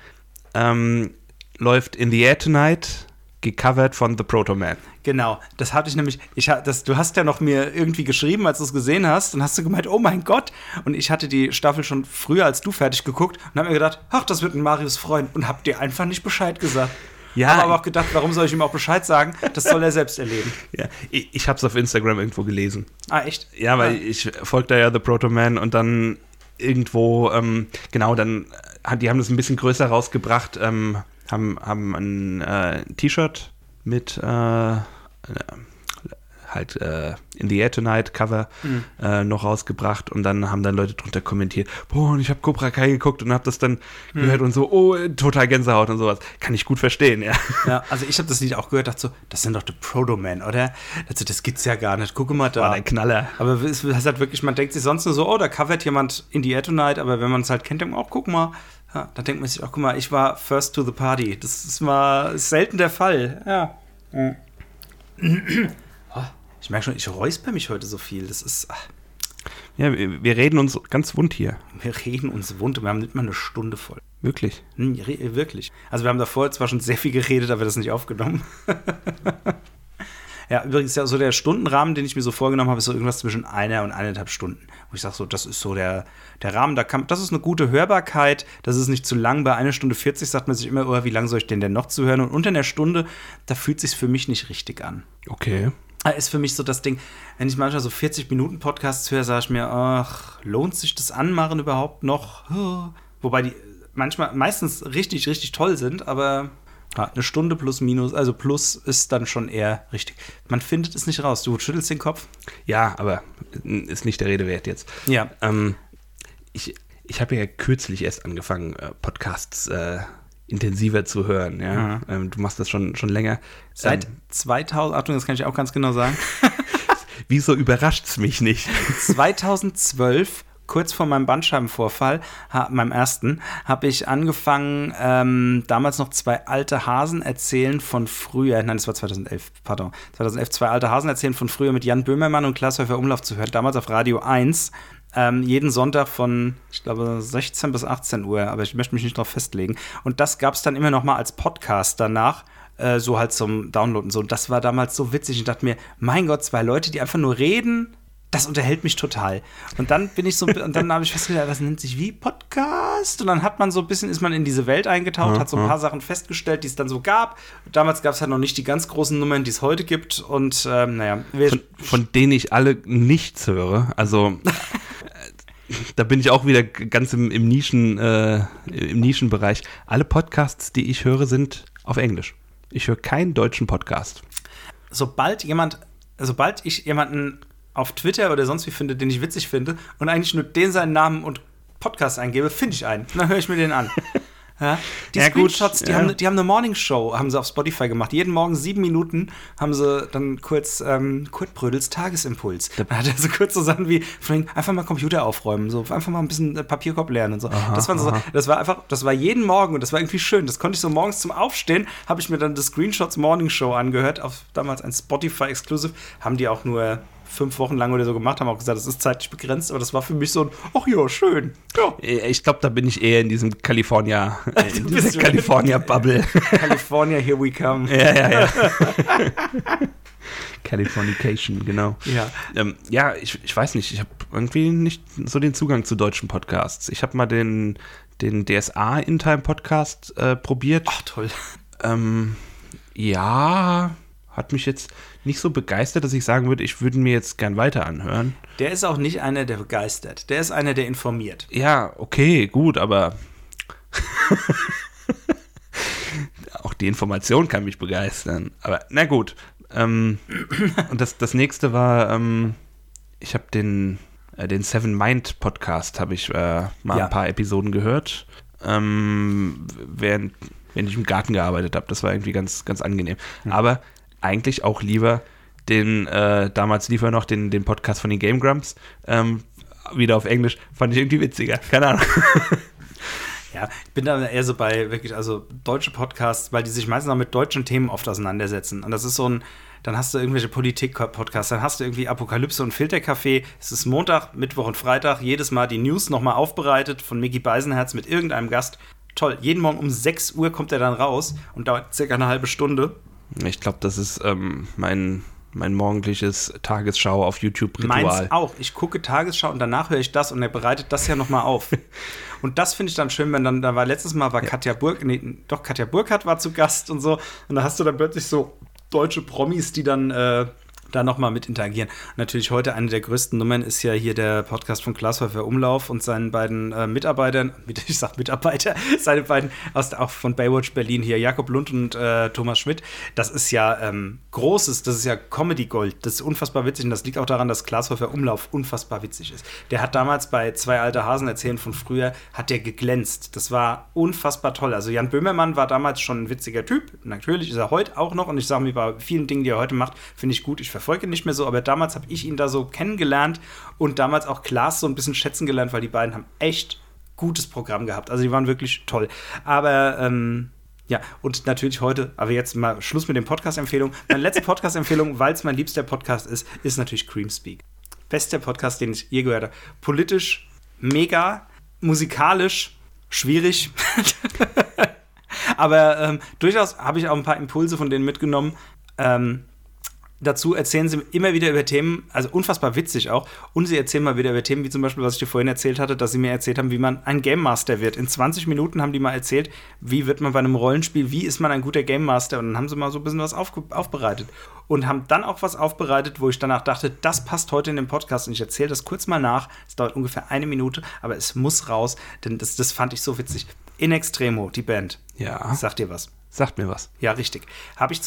Speaker 2: ähm, läuft In the Air Tonight, gecovert von The Proto Man.
Speaker 1: Genau, das hatte ich nämlich, ich, das, du hast ja noch mir irgendwie geschrieben, als du es gesehen hast, und hast du gemeint, oh mein Gott. Und ich hatte die Staffel schon früher als du fertig geguckt und habe mir gedacht, ach, das wird ein Marius Freund und hab dir einfach nicht Bescheid gesagt.
Speaker 2: Ja,
Speaker 1: Habe aber auch gedacht, warum soll ich ihm auch Bescheid sagen? Das soll er selbst erleben.
Speaker 2: Ja, ich, ich habe es auf Instagram irgendwo gelesen.
Speaker 1: Ah, echt?
Speaker 2: Ja, weil
Speaker 1: Ah.
Speaker 2: ich folge da ja The Proto Man und dann irgendwo, ähm, genau, dann hat, die haben das ein bisschen größer rausgebracht, ähm, haben, haben ein äh, T-Shirt mit äh, halt äh, In the Air Tonight Cover
Speaker 1: Mhm.
Speaker 2: äh, noch rausgebracht und dann haben dann Leute drunter kommentiert, boah, und ich habe Cobra Kai geguckt und habe das dann
Speaker 1: Mhm.
Speaker 2: gehört und so, oh, total Gänsehaut und sowas. Kann ich gut verstehen, ja.
Speaker 1: Ja, also ich habe das Lied auch gehört, dachte so, das sind doch die Proto-Men, oder? Also das gibt's ja gar nicht. Guck mal da.
Speaker 2: War ein Knaller.
Speaker 1: Aber es ist halt wirklich, man denkt sich sonst nur so, oh, da covert jemand in the Air Tonight, aber wenn man es halt kennt, man auch, guck mal, ja, da denkt man sich auch, guck mal, ich war first to the party. Das ist mal ist selten der Fall. Ja. Oh, Ich merke schon, ich räusper mich heute so viel. Das ist, ach,
Speaker 2: Ja, wir, wir reden uns ganz wund hier.
Speaker 1: wir reden uns wund und wir haben nicht mal eine Stunde voll.
Speaker 2: Wirklich.
Speaker 1: Hm, wirklich. Also wir haben davor zwar schon sehr viel geredet, aber das nicht aufgenommen. ja, übrigens, ja, so der Stundenrahmen, den ich mir so vorgenommen habe, ist so irgendwas zwischen einer und eineinhalb Stunden. Wo ich sage, so, das ist so der, der Rahmen, da kann, das ist eine gute Hörbarkeit, das ist nicht zu lang. Bei einer Stunde 40 sagt man sich immer, oh, wie lange soll ich denn denn noch zuhören? Und unter einer Stunde, da fühlt sich für mich nicht richtig an.
Speaker 2: Okay.
Speaker 1: Ah, Ist für mich so das Ding, wenn ich manchmal so 40 Minuten Podcasts höre, sage ich mir, ach, lohnt sich das Anmachen überhaupt noch? Wobei die manchmal, meistens richtig, richtig toll sind, aber ja, eine Stunde plus minus, also plus ist dann schon eher richtig. Man findet es nicht raus. Du schüttelst den Kopf?
Speaker 2: Ja, aber ist nicht der Rede wert jetzt.
Speaker 1: Ja.
Speaker 2: Ähm, ich ich habe ja kürzlich erst angefangen, äh, Podcasts äh, intensiver zu hören. Ja? Ähm, du machst das schon, schon länger.
Speaker 1: Seit
Speaker 2: Ähm,
Speaker 1: 2000, Achtung, das kann ich auch ganz genau sagen.
Speaker 2: wieso überrascht es mich nicht?
Speaker 1: 2012, kurz vor meinem Bandscheibenvorfall, ha, meinem ersten, habe ich angefangen, ähm, damals noch zwei alte Hasen erzählen von früher, nein, das war 2011, pardon, 2011, zwei alte Hasen erzählen von früher mit Jan Böhmermann und Klaas Häufer Umlauf zu hören, damals auf Radio 1. Ähm, jeden Sonntag von, ich glaube, 16 bis 18 Uhr, aber ich möchte mich nicht darauf festlegen. Und das gab es dann immer noch mal als Podcast danach äh, so halt zum Downloaden so. Und das war damals so witzig. Ich dachte mir, mein Gott, zwei Leute, die einfach nur reden, das unterhält mich total. Und dann bin ich so, und dann habe ich festgestellt, das nennt sich wie Podcast. Und dann hat man so ein bisschen, ist man in diese Welt eingetaucht,
Speaker 2: Ja,
Speaker 1: hat so ein paar Sachen festgestellt, die es dann so gab. Damals gab es halt noch nicht die ganz großen Nummern, die es heute gibt. Und ähm, naja,
Speaker 2: von, von denen ich alle nichts höre. Also äh, da bin ich auch wieder ganz im, im, Nischen, äh, im Nischenbereich. Alle Podcasts, die ich höre, sind auf Englisch. Ich höre keinen deutschen Podcast.
Speaker 1: sobald jemand, sobald ich jemanden auf Twitter oder sonst wie finde, den ich witzig finde und eigentlich nur den seinen Namen und Podcast eingebe, finde ich einen. Dann höre ich mir den an. Ja, die
Speaker 2: Ja, gut,
Speaker 1: Screenshots, die,
Speaker 2: ja.
Speaker 1: haben, die haben eine Morning Show, haben sie auf Spotify gemacht. Jeden Morgen sieben Minuten haben sie dann kurz ähm, Kurt Brödels Tagesimpuls. Dann hat er so kurz so Sachen wie einfach mal Computer aufräumen, so einfach mal ein bisschen äh, Papierkorb lernen und so. das, waren so das war einfach, das war jeden Morgen und das war irgendwie schön. Das konnte ich so morgens zum Aufstehen, habe ich mir dann das Screenshots Morning Show angehört, auf damals ein Spotify Exclusive, haben die auch nur fünf Wochen lang oder so gemacht, haben auch gesagt, das ist zeitlich begrenzt, aber das war für mich so ein, ach ja, schön. Ja.
Speaker 2: Äh, Ich glaube, da bin ich eher in diesem California, äh, in dieser California-Bubble.
Speaker 1: California, here we come.
Speaker 2: ja, ja, ja. Californication, genau.
Speaker 1: Ja.
Speaker 2: Ähm, ja, ich, ich weiß nicht, ich habe irgendwie nicht so den Zugang zu deutschen Podcasts. Ich habe mal den, den DSA In-Time Podcast äh, probiert.
Speaker 1: Ach, toll.
Speaker 2: Ähm, ja, hat mich jetzt nicht so begeistert, dass ich sagen würde, ich würde mir jetzt gern weiter anhören.
Speaker 1: Der ist auch nicht einer, der begeistert. Der ist einer, der informiert.
Speaker 2: Ja, okay, gut, aber auch die Information kann mich begeistern. Aber na gut. Ähm, und das, das nächste war, ähm, ich habe den, äh, den Seven Mind Podcast, habe ich äh, mal
Speaker 1: Ja.
Speaker 2: ein paar Episoden gehört, ähm, während, während ich im Garten gearbeitet habe. Das war irgendwie ganz, ganz angenehm. Aber eigentlich auch lieber den, äh, damals lief er noch den, den Podcast von den Game Grumps, ähm, wieder auf Englisch, fand ich irgendwie witziger. Keine Ahnung.
Speaker 1: Ja, ich bin da eher so bei wirklich, also deutsche Podcasts, weil die sich meistens auch mit deutschen Themen oft auseinandersetzen. Und das ist so ein, dann hast du irgendwelche Politik-Podcasts, dann hast du irgendwie Apokalypse und Filterkaffee. Es ist Montag, Mittwoch und Freitag, jedes Mal die News nochmal aufbereitet von Mickey Beisenherz mit irgendeinem Gast. Toll, jeden Morgen um 6 Uhr kommt er dann raus und dauert circa eine halbe Stunde.
Speaker 2: Ich glaube, das ist ähm, mein, mein morgendliches Tagesschau auf YouTube-Ritual.
Speaker 1: Meins auch. Ich gucke Tagesschau und danach höre ich das und er bereitet das ja nochmal auf. und das finde ich dann schön, wenn dann, da war letztes Mal war Katja Burg, nee, doch Katja Burkhardt war zu Gast und so. Und da hast du dann plötzlich so deutsche Promis, die dann äh, da nochmal mit interagieren. Natürlich heute eine der größten Nummern ist ja hier der Podcast von Glashäufer Umlauf und seinen beiden äh, Mitarbeitern, mit- ich sag Mitarbeiter, seine beiden aus auch von Baywatch Berlin hier, Jakob Lund und äh, Thomas Schmidt. Das ist ja ähm, großes, das ist ja Comedy Gold. Das ist unfassbar witzig und das liegt auch daran, dass Glashäufer Umlauf unfassbar witzig ist. Der hat damals bei zwei alte Hasen erzählen von früher, hat der geglänzt. Das war unfassbar toll. Also Jan Böhmermann war damals schon ein witziger Typ. Natürlich ist er heute auch noch und ich sage mir bei vielen Dingen, die er heute macht, finde ich gut. Ich verfolge ihn nicht mehr so, aber damals habe ich ihn da so kennengelernt und damals auch Klaas so ein bisschen schätzen gelernt, weil die beiden haben echt gutes Programm gehabt. Also die waren wirklich toll. Aber ähm, ja, und natürlich heute, aber jetzt mal Schluss mit den Podcast-Empfehlungen. Meine letzte Podcast-Empfehlung, weil es mein liebster Podcast ist, ist natürlich Creamspeak. Bester Podcast, den ich je gehört habe. Politisch mega, musikalisch schwierig. aber ähm, durchaus habe ich auch ein paar Impulse von denen mitgenommen. Ähm, dazu erzählen sie immer wieder über Themen, also unfassbar witzig auch. Und sie erzählen mal wieder über Themen, wie zum Beispiel, was ich dir vorhin erzählt hatte, dass sie mir erzählt haben, wie man ein Game Master wird. In 20 Minuten haben die mal erzählt, wie wird man bei einem Rollenspiel, wie ist man ein guter Game Master. Und dann haben sie mal so ein bisschen was aufge aufbereitet. Und haben dann auch was aufbereitet, wo ich danach dachte, das passt heute in den Podcast. Und ich erzähle das kurz mal nach. Es dauert ungefähr eine Minute, aber es muss raus, denn das, das fand ich so witzig. In Extremo, die Band.
Speaker 2: Ja.
Speaker 1: Sagt dir was?
Speaker 2: Sagt mir was.
Speaker 1: Ja, richtig. Habe ich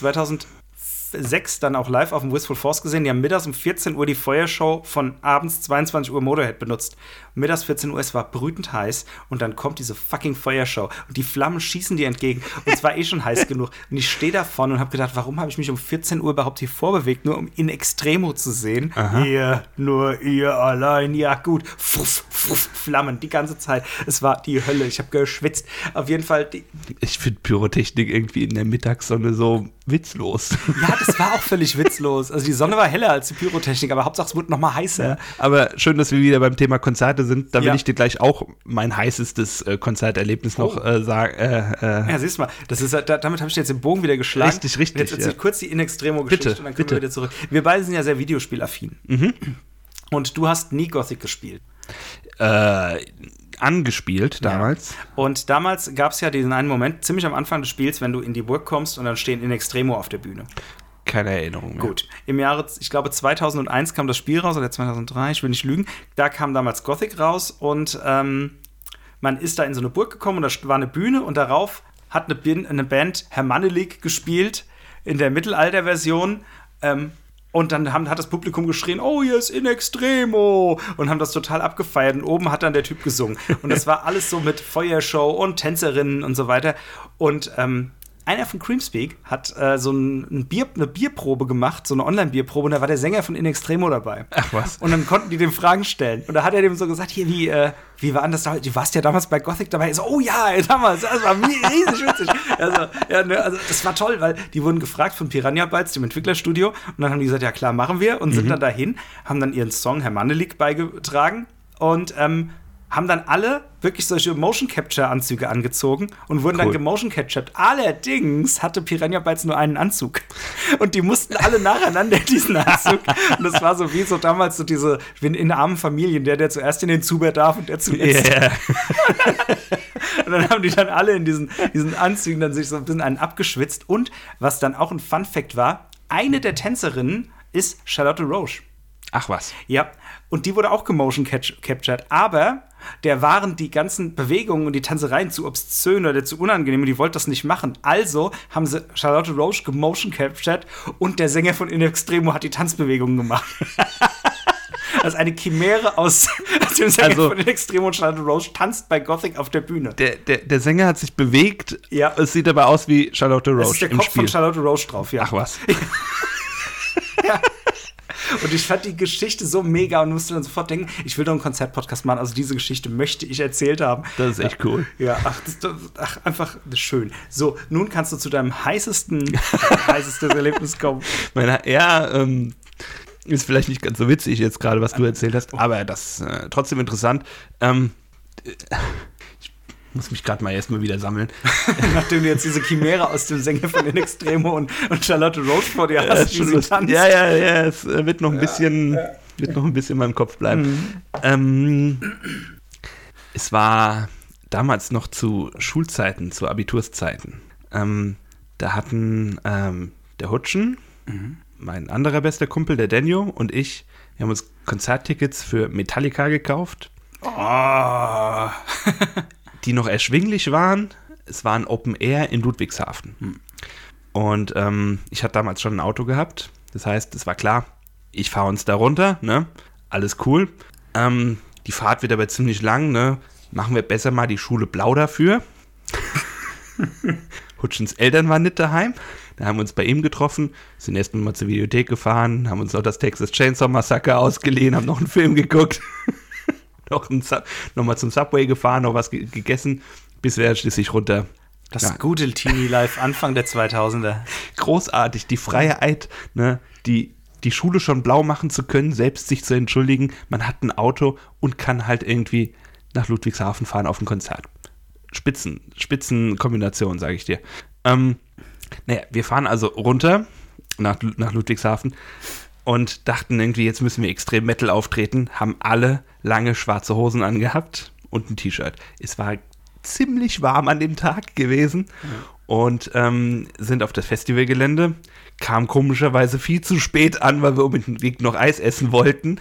Speaker 1: 2006 dann auch live auf dem Wistful Force gesehen. Die haben mittags um 14 Uhr die Feuershow von abends 22 Uhr Motorhead benutzt. Mittags 14 Uhr, es war brütend heiß und dann kommt diese fucking Feuershow und die Flammen schießen dir entgegen und es war eh schon heiß genug. Und ich stehe da vorne und habe gedacht, warum habe ich mich um 14 Uhr überhaupt hier vorbewegt, nur um in Extremo zu sehen. Ihr, nur ihr allein, ja gut. Fuff, fuff, Flammen die ganze Zeit. Es war die Hölle, ich habe geschwitzt. Auf jeden Fall, die,
Speaker 2: Ich finde Pyrotechnik irgendwie in der Mittagssonne so witzlos.
Speaker 1: Ja, das war auch völlig witzlos. Also die Sonne war heller als die Pyrotechnik, aber Hauptsache es wurde noch mal heißer.
Speaker 2: Aber schön, dass wir wieder beim Thema Konzerte sind. Da will
Speaker 1: Ja.
Speaker 2: ich dir gleich auch mein heißestes äh, Konzerterlebnis noch
Speaker 1: Oh.
Speaker 2: äh, sagen. Äh, äh,
Speaker 1: Ja, siehst du mal, das ist, da, damit habe ich jetzt den Bogen wieder geschlagen.
Speaker 2: Richtig, richtig,
Speaker 1: Und Jetzt erzähl
Speaker 2: ja.
Speaker 1: kurz die In Extremo-Geschichte und dann können
Speaker 2: bitte.
Speaker 1: wir wieder zurück. Wir beide sind ja sehr Videospielaffin. Und du hast nie Gothic gespielt.
Speaker 2: Äh, angespielt damals.
Speaker 1: Und damals gab es ja diesen einen Moment, ziemlich am Anfang des Spiels, wenn du in die Burg kommst und dann stehen In Extremo auf der Bühne.
Speaker 2: Keine Erinnerung mehr.
Speaker 1: Gut. Im Jahre, ich glaube 2001 kam das Spiel raus, oder 2003, ich will nicht lügen. Da kam damals Gothic raus und ähm, man ist da in so eine Burg gekommen und da war eine Bühne und darauf hat eine, Band Herr Mannelik gespielt in der Mittelalter-Version. Ähm, und dann haben, hat das Publikum geschrien, oh, hier ist in extremo und haben das total abgefeiert. Und oben hat dann der Typ gesungen. Und das war alles so mit Feuershow und Tänzerinnen und so weiter. Und ähm, einer von Creamspeak hat äh, so ein, ein Bier, eine Bierprobe gemacht, so eine Online-Bierprobe, und da war der Sänger von In Extremo dabei.
Speaker 2: Ach was.
Speaker 1: Und dann konnten die dem Fragen stellen. Und da hat er dem so gesagt, hier, wie, äh, wie war denn das damals? Du warst ja damals bei Gothic dabei. Ich so, oh ja, damals, das war riesig witzig. Also, ja, ne, also das war toll, weil die wurden gefragt von Piranha Bytes, dem Entwicklerstudio. Und dann haben die gesagt, ja klar, machen wir. Und sind dann dahin, haben dann ihren Song Herr Mannelik beigetragen. Und ähm, haben dann alle wirklich solche Motion Capture Anzüge angezogen und wurden dann
Speaker 2: Cool.
Speaker 1: gemotion captured. Allerdings hatte Piranha Bytes nur einen Anzug und die mussten alle nacheinander diesen Anzug. Und das war so wie so damals so diese in, in armen Familien, der der zuerst in den Zuber darf und der zuletzt.
Speaker 2: Ja,
Speaker 1: Und dann haben die dann alle in diesen, diesen Anzügen dann sich so ein bisschen einen abgeschwitzt. Und was dann auch ein Fun Fact war, eine der Tänzerinnen ist Charlotte Roche.
Speaker 2: Ach was.
Speaker 1: Ja, und die wurde auch gemotion captured, aber der waren die ganzen Bewegungen und die Tanzereien zu obszön oder zu unangenehm und die wollte das nicht machen. Also haben sie Charlotte Roche gemotion captured und der Sänger von In Extremo hat die Tanzbewegungen gemacht. Das ist eine Chimäre aus, aus dem Sänger
Speaker 2: Also-
Speaker 1: von In Extremo und Charlotte Roche tanzt bei Gothic auf der Bühne.
Speaker 2: Der, der, der Sänger hat sich bewegt.
Speaker 1: Ja.
Speaker 2: Es sieht aber aus wie Charlotte Roche
Speaker 1: ist der Kopf
Speaker 2: Spiel.
Speaker 1: von Charlotte Roche drauf, ja.
Speaker 2: Ach was.
Speaker 1: Und ich fand die Geschichte so mega und musste dann sofort denken, ich will doch einen Konzertpodcast machen. Also diese Geschichte möchte ich erzählt haben.
Speaker 2: Das ist echt cool.
Speaker 1: Ja, ach, das, ach einfach schön. So, nun kannst du zu deinem heißesten, heißestes Erlebnis kommen.
Speaker 2: Meine, ja, ähm, ist vielleicht nicht ganz so witzig jetzt gerade, was du erzählt hast, aber das äh, trotzdem interessant. Ähm, äh, muss mich gerade mal erstmal wieder sammeln.
Speaker 1: Nachdem du jetzt diese Chimäre aus dem Sänger von In Extremo und, und Charlotte Roche vor dir
Speaker 2: Ja,
Speaker 1: hast,
Speaker 2: ist
Speaker 1: wie sie tanzt.
Speaker 2: ja, ja, ja, es äh, wird noch ein bisschen, wird noch ein bisschen in meinem Kopf bleiben.
Speaker 1: Mhm.
Speaker 2: Ähm, es war damals noch zu Schulzeiten, zu Abiturszeiten. Ähm, da hatten ähm, der Hutschen,
Speaker 1: Mhm.
Speaker 2: mein anderer bester Kumpel, der Daniel und ich, wir haben uns Konzerttickets für Metallica gekauft,
Speaker 1: Oh.
Speaker 2: die noch erschwinglich waren. Es war ein Open Air in Ludwigshafen. Und ähm, ich hatte damals schon ein Auto gehabt. Das heißt, es war klar, ich fahre uns da runter, ne? Alles cool. Ähm, die Fahrt wird aber ziemlich lang, ne? Machen wir besser mal die Schule blau dafür. Hutschens Eltern waren nicht daheim. Da haben wir uns bei ihm getroffen, sind erst mal zur Videothek gefahren, haben uns noch das Texas Chainsaw Massacre ausgeliehen, haben noch einen Film geguckt, noch, ein noch mal zum Subway gefahren, noch was ge gegessen, bis wir schließlich runter.
Speaker 1: Das
Speaker 2: Ja.
Speaker 1: gute Teenie Life Anfang der 2000er.
Speaker 2: Großartig, die Freiheit, ne, die, die Schule schon blau machen zu können, selbst sich zu entschuldigen, man hat ein Auto und kann halt irgendwie nach Ludwigshafen fahren auf ein Konzert. Spitzen, Spitzenkombination, sage ich dir. Ähm, naja, wir fahren also runter nach, nach Ludwigshafen und dachten irgendwie, jetzt müssen wir extrem Metal auftreten, haben alle lange schwarze Hosen angehabt und ein T-Shirt. Es war ziemlich warm an dem Tag gewesen und ähm, sind auf das Festivalgelände, kam komischerweise viel zu spät an, weil wir unbedingt noch Eis essen wollten.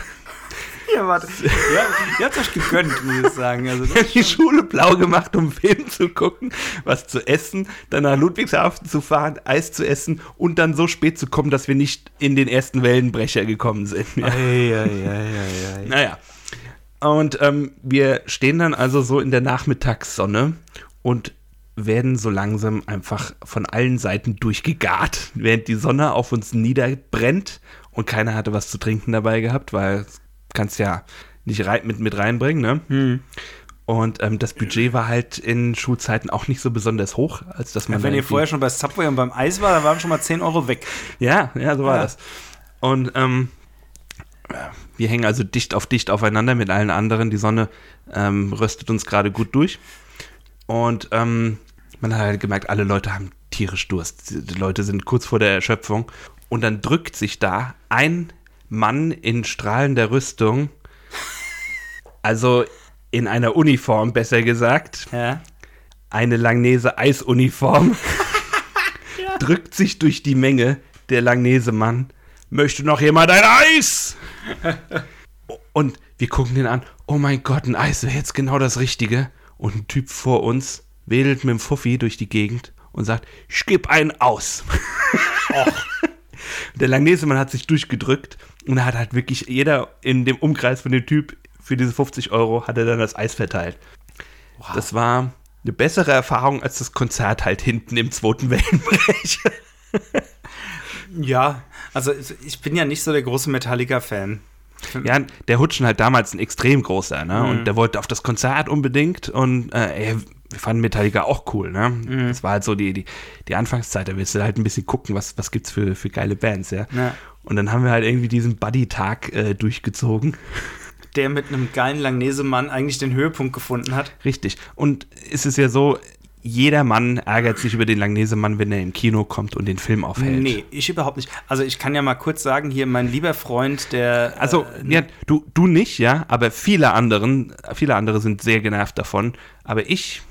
Speaker 1: Ja, warte. Ja, ihr habt euch gegönnt, muss ich sagen. Also,
Speaker 2: haben die Schule blau gemacht, um Film zu gucken, was zu essen, dann nach Ludwigshafen zu fahren, Eis zu essen und dann so spät zu kommen, dass wir nicht in den ersten Wellenbrecher gekommen sind. Ja.
Speaker 1: ei, ei, ei.
Speaker 2: Naja. Und ähm, wir stehen dann also so in der Nachmittagssonne und werden so langsam einfach von allen Seiten durchgegart, während die Sonne auf uns niederbrennt und keiner hatte was zu trinken dabei gehabt, weil das kannst ja nicht rei mit, mit reinbringen, ne?
Speaker 1: Hm.
Speaker 2: Und ähm, das Budget war halt in Schulzeiten auch nicht so besonders hoch, als dass man
Speaker 1: Wenn
Speaker 2: da
Speaker 1: ihr vorher schon bei Subway und beim Eis war, dann waren schon mal 10 Euro weg.
Speaker 2: Ja, ja, so war
Speaker 1: Ja.
Speaker 2: das. Und ähm, wir hängen also dicht auf dicht aufeinander mit allen anderen. Die Sonne ähm, röstet uns gerade gut durch. Und ähm, man hat halt gemerkt, alle Leute haben tierisch Durst. Die Leute sind kurz vor der Erschöpfung. Und dann drückt sich da ein Mann in strahlender Rüstung, also in einer Uniform, besser gesagt,
Speaker 1: Ja.
Speaker 2: eine Langnese Eisuniform, drückt sich durch die Menge der Langnese-Mann. Möchte noch jemand ein Eis? Und wir gucken den an. Oh mein Gott, ein Eis wäre jetzt genau das Richtige. Und ein Typ vor uns wedelt mit dem Fuffi durch die Gegend und sagt, ich geb einen aus. Der Langnese-Mann hat sich durchgedrückt und er hat halt wirklich jeder in dem Umkreis von dem Typ für diese 50 Euro hat er dann das Eis verteilt. Das war eine bessere Erfahrung als das Konzert halt hinten im zweiten Wellenbrech.
Speaker 1: Ja, also ich bin ja nicht so der große Metallica-Fan.
Speaker 2: Ja, der Hutschen halt damals ein extrem großer, ne? Und der wollte auf das Konzert unbedingt und äh, ey, wir fanden Metallica auch cool, ne? Das war halt so die, die, die Anfangszeit, da willst du halt ein bisschen gucken, was, was gibt's für, für geile Bands, ja?
Speaker 1: Ja.
Speaker 2: Und dann haben wir halt irgendwie diesen Buddy-Tag äh, durchgezogen.
Speaker 1: Der mit einem geilen Langnese-Mann eigentlich den Höhepunkt gefunden hat.
Speaker 2: Richtig. Und es ist ja so, jeder Mann ärgert sich über den Langnese-Mann, wenn er im Kino kommt und den Film aufhält.
Speaker 1: Nee, ich überhaupt nicht. Also ich kann ja mal kurz sagen, hier mein lieber Freund, der
Speaker 2: Also,
Speaker 1: äh,
Speaker 2: ja, du, du nicht, ja, aber viele anderen, viele andere sind sehr genervt davon. Aber ich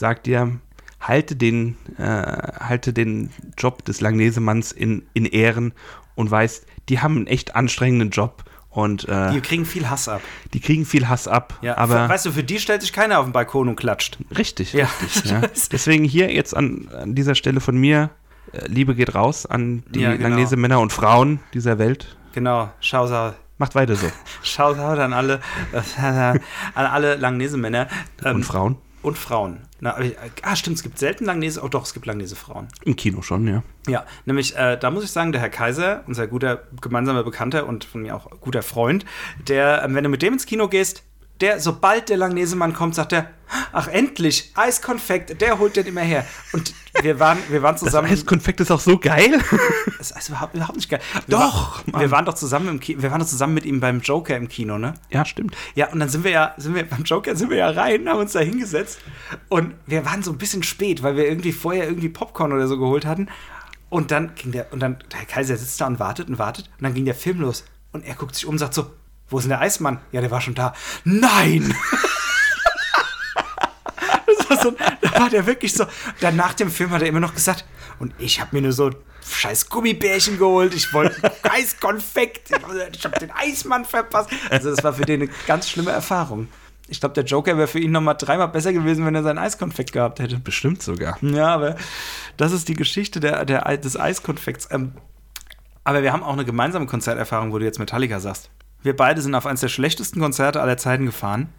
Speaker 2: sag dir, halte den, äh, halte den Job des Langnesemanns in, in Ehren und weißt, die haben einen echt anstrengenden Job und äh,
Speaker 1: die kriegen viel Hass ab.
Speaker 2: die kriegen viel Hass ab.
Speaker 1: Ja,
Speaker 2: aber
Speaker 1: weißt du, für die stellt sich keiner auf den Balkon und klatscht.
Speaker 2: richtig,
Speaker 1: Ja.
Speaker 2: richtig. Ja. Deswegen hier jetzt an, an dieser Stelle von mir, äh, Liebe geht raus an die
Speaker 1: Ja, genau.
Speaker 2: Langnese-Männer und Frauen dieser Welt.
Speaker 1: Genau, Shoutout.
Speaker 2: Macht weiter so.
Speaker 1: Shoutout an alle, an alle Langnese-Männer. Ähm,
Speaker 2: Und Frauen?
Speaker 1: Und Frauen. Na, ich- ah, stimmt, es gibt selten Langnese, oh doch, es gibt Langnese-Frauen.
Speaker 2: Im Kino schon, ja.
Speaker 1: Ja, nämlich, äh, da muss ich sagen, der Herr Kaiser, unser guter gemeinsamer Bekannter und von mir auch guter Freund, der, ähm, wenn du mit dem ins Kino gehst, der, sobald der Langnesemann kommt, sagt er, ach endlich, Eiskonfekt, der holt den immer her. Und wir waren, wir waren
Speaker 2: Das
Speaker 1: zusammen.
Speaker 2: Eiskonfekt ist auch so geil.
Speaker 1: Das ist überhaupt, überhaupt nicht geil. Wir
Speaker 2: Doch,
Speaker 1: waren, wir waren doch zusammen im Kino, wir waren doch zusammen mit ihm beim Joker im Kino, ne?
Speaker 2: ja, stimmt.
Speaker 1: Ja, und dann sind wir ja, sind wir beim Joker sind wir ja rein, haben uns da hingesetzt und wir waren so ein bisschen spät, weil wir irgendwie vorher irgendwie Popcorn oder so geholt hatten. Und dann ging der, und dann, der Kaiser sitzt da und wartet und wartet und dann ging der Film los. Und er guckt sich um und sagt so, wo ist denn der Eismann? Ja, der war schon da. Nein! das war so, da war der wirklich so. Dann nach dem Film hat er immer noch gesagt, und ich habe mir nur so scheiß Gummibärchen geholt, ich wollte Eiskonfekt, ich habe den Eismann verpasst. Also das war für den eine ganz schlimme Erfahrung. Ich glaube, der Joker wäre für ihn noch mal dreimal besser gewesen, wenn er sein Eiskonfekt gehabt hätte.
Speaker 2: Bestimmt sogar.
Speaker 1: Ja, aber das ist die Geschichte der, der, des Eiskonfekts. Ähm, aber wir haben auch eine gemeinsame Konzerterfahrung, wo du jetzt Metallica sagst. Wir beide sind auf eines der schlechtesten Konzerte aller Zeiten gefahren.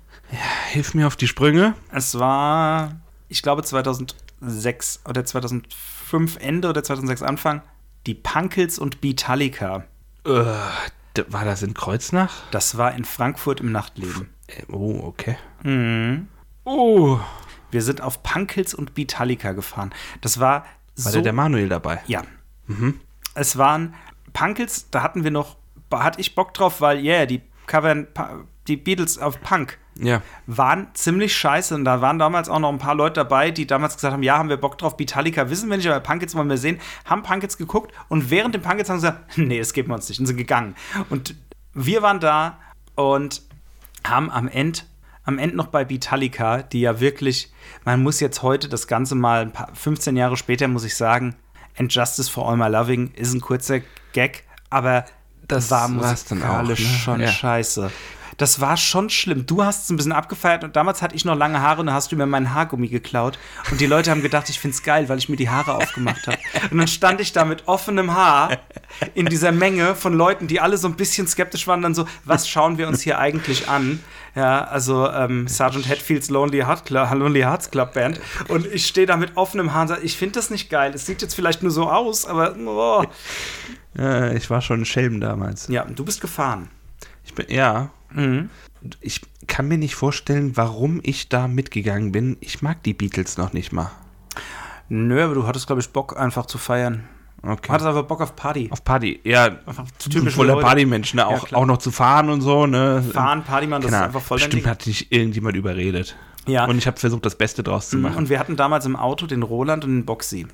Speaker 2: Hilf mir auf die Sprünge.
Speaker 1: Es war, ich glaube, 2006 oder 2005 Ende oder 2006 Anfang. Die Punkels und Beatallica.
Speaker 2: D- war das in Kreuznach?
Speaker 1: Das war in Frankfurt im Nachtleben.
Speaker 2: Äh, Oh, okay.
Speaker 1: Mhm.
Speaker 2: Oh.
Speaker 1: Wir sind auf Punkels und Beatallica gefahren. Das war,
Speaker 2: War
Speaker 1: so
Speaker 2: der, der Manuel dabei?
Speaker 1: Ja. Es waren Punkels, da hatten wir noch, hatte ich Bock drauf, weil, yeah, die covern die Beatles auf Punk.
Speaker 2: Ja.
Speaker 1: Waren ziemlich scheiße und da waren damals auch noch ein paar Leute dabei, die damals gesagt haben, ja, haben wir Bock drauf, Beatallica wissen wir nicht, aber Punkets wollen wir sehen, haben Punkets geguckt und während den Punkets haben sie gesagt, nee, das geben wir uns nicht und sind gegangen. Und wir waren da und haben am Ende am Ende noch bei Beatallica, die ja wirklich, man muss jetzt heute das Ganze mal, ein paar, 15 Jahre später muss ich sagen, And Justice for All My Loving ist ein kurzer Gag, aber das war
Speaker 2: dann auch,
Speaker 1: musikalisch
Speaker 2: ne?
Speaker 1: schon
Speaker 2: Ja.
Speaker 1: scheiße. Das war schon schlimm. Du hast es ein bisschen abgefeiert und damals hatte ich noch lange Haare und da hast du mir meinen Haargummi geklaut. Und die Leute haben gedacht, ich find's geil, weil ich mir die Haare aufgemacht habe. Und dann stand ich da mit offenem Haar in dieser Menge von Leuten, die alle so ein bisschen skeptisch waren, dann so, was schauen wir uns hier eigentlich an? Ja, also ähm, Sergeant Hatfields Lonely, Heart Club, Lonely Hearts Club Band. Und ich stehe da mit offenem Haar und sage, ich finde das nicht geil. Es sieht jetzt vielleicht nur so aus, aber oh.
Speaker 2: Äh, ich war schon ein Schelm damals.
Speaker 1: ja, du bist gefahren.
Speaker 2: Ich bin, ja.
Speaker 1: Mhm.
Speaker 2: Ich kann mir nicht vorstellen, warum ich da mitgegangen bin. Ich mag die Beatles noch nicht mal.
Speaker 1: Nö, aber du hattest, glaube ich, Bock einfach zu feiern. Du
Speaker 2: Okay.
Speaker 1: hattest einfach Bock auf Party.
Speaker 2: Auf Party, ja. Typisch voller. Partymensch, ne?
Speaker 1: Ja,
Speaker 2: Auch,
Speaker 1: klar.
Speaker 2: auch noch zu fahren und so, ne?
Speaker 1: Fahren, Party machen, das
Speaker 2: Keine
Speaker 1: ist einfach voll
Speaker 2: Bestimmt
Speaker 1: Ding.
Speaker 2: hat dich irgendjemand überredet.
Speaker 1: Ja.
Speaker 2: Und ich habe versucht, das Beste draus zu machen.
Speaker 1: Und wir hatten damals im Auto den Roland und den Boxy.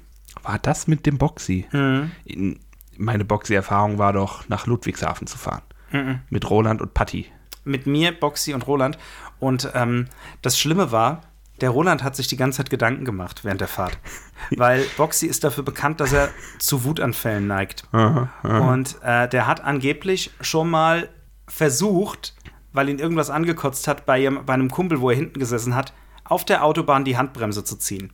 Speaker 2: War das mit dem Boxy?
Speaker 1: Mhm.
Speaker 2: In, meine Boxy-Erfahrung war doch, nach Ludwigshafen zu fahren. Mit Roland und Patti.
Speaker 1: Mit mir, Boxy und Roland. Und ähm, das Schlimme war, der Roland hat sich die ganze Zeit Gedanken gemacht während der Fahrt. Weil Boxy ist dafür bekannt, dass er zu Wutanfällen neigt. Und äh, der hat angeblich schon mal versucht, weil ihn irgendwas angekotzt hat, bei, jem- bei einem Kumpel, wo er hinten gesessen hat, auf der Autobahn die Handbremse zu ziehen.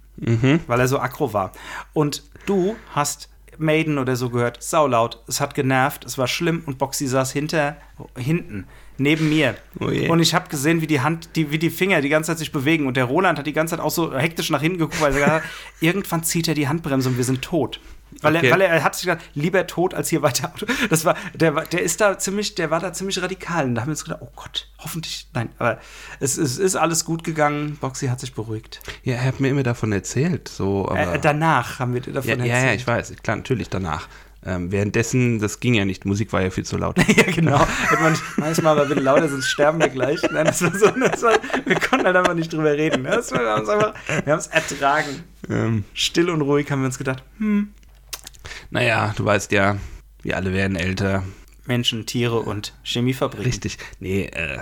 Speaker 1: Weil er so aggro war. Und du hast Maiden oder so gehört, saulaut, es hat genervt, es war schlimm und Boxy saß hinter, hinten, neben mir.
Speaker 2: Oh
Speaker 1: und ich habe gesehen, wie die Hand, die, wie die Finger die ganze Zeit sich bewegen und der Roland hat die ganze Zeit auch so hektisch nach hinten geguckt, weil er gesagt hat, irgendwann zieht er die Handbremse und wir sind tot. Weil,
Speaker 2: Okay.
Speaker 1: er, weil er, hat sich gedacht, lieber tot als hier weiter. Das war, der, war- der ist da ziemlich, der war da ziemlich radikal. Und da haben wir uns gedacht, oh Gott, hoffentlich, nein, aber es, es ist alles gut gegangen. Boxy hat sich beruhigt.
Speaker 2: Ja, er hat mir immer davon erzählt. So, aber
Speaker 1: Äh, danach haben wir dir davon
Speaker 2: ja, ja, ja,
Speaker 1: erzählt.
Speaker 2: ich weiß. Klar, natürlich danach. Ähm, währenddessen, das ging ja nicht. Musik war ja viel zu laut.
Speaker 1: Ja, genau. Hätte man manchmal mal bitte lauter, sonst sterben wir gleich. Nein, das war so, das war, wir konnten halt einfach nicht drüber reden. Das war, wir haben es einfach, wir haben es ertragen.
Speaker 2: ähm,
Speaker 1: Still und ruhig haben wir uns gedacht, hm,
Speaker 2: naja, du weißt ja, wir alle werden älter.
Speaker 1: Menschen, Tiere und Chemiefabriken.
Speaker 2: Richtig. Nee, äh,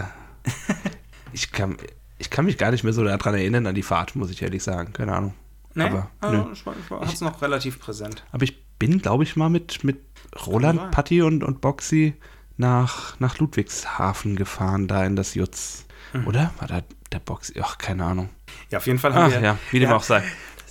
Speaker 2: ich kann, ich kann mich gar nicht mehr so daran erinnern, an die Fahrt, muss ich ehrlich sagen. Keine Ahnung.
Speaker 1: Nee,
Speaker 2: Aber,
Speaker 1: also, ich, ich hab's noch relativ präsent.
Speaker 2: Aber ich bin, glaube ich, mal mit, mit Roland. Patti und, und Boxy nach, nach Ludwigshafen gefahren, da in das Jutz.
Speaker 1: Mhm.
Speaker 2: Oder? War da der Boxy? Ach, keine Ahnung.
Speaker 1: Ja, auf jeden Fall haben
Speaker 2: Ach
Speaker 1: wir.
Speaker 2: ja, wie dem
Speaker 1: ja,
Speaker 2: auch sei.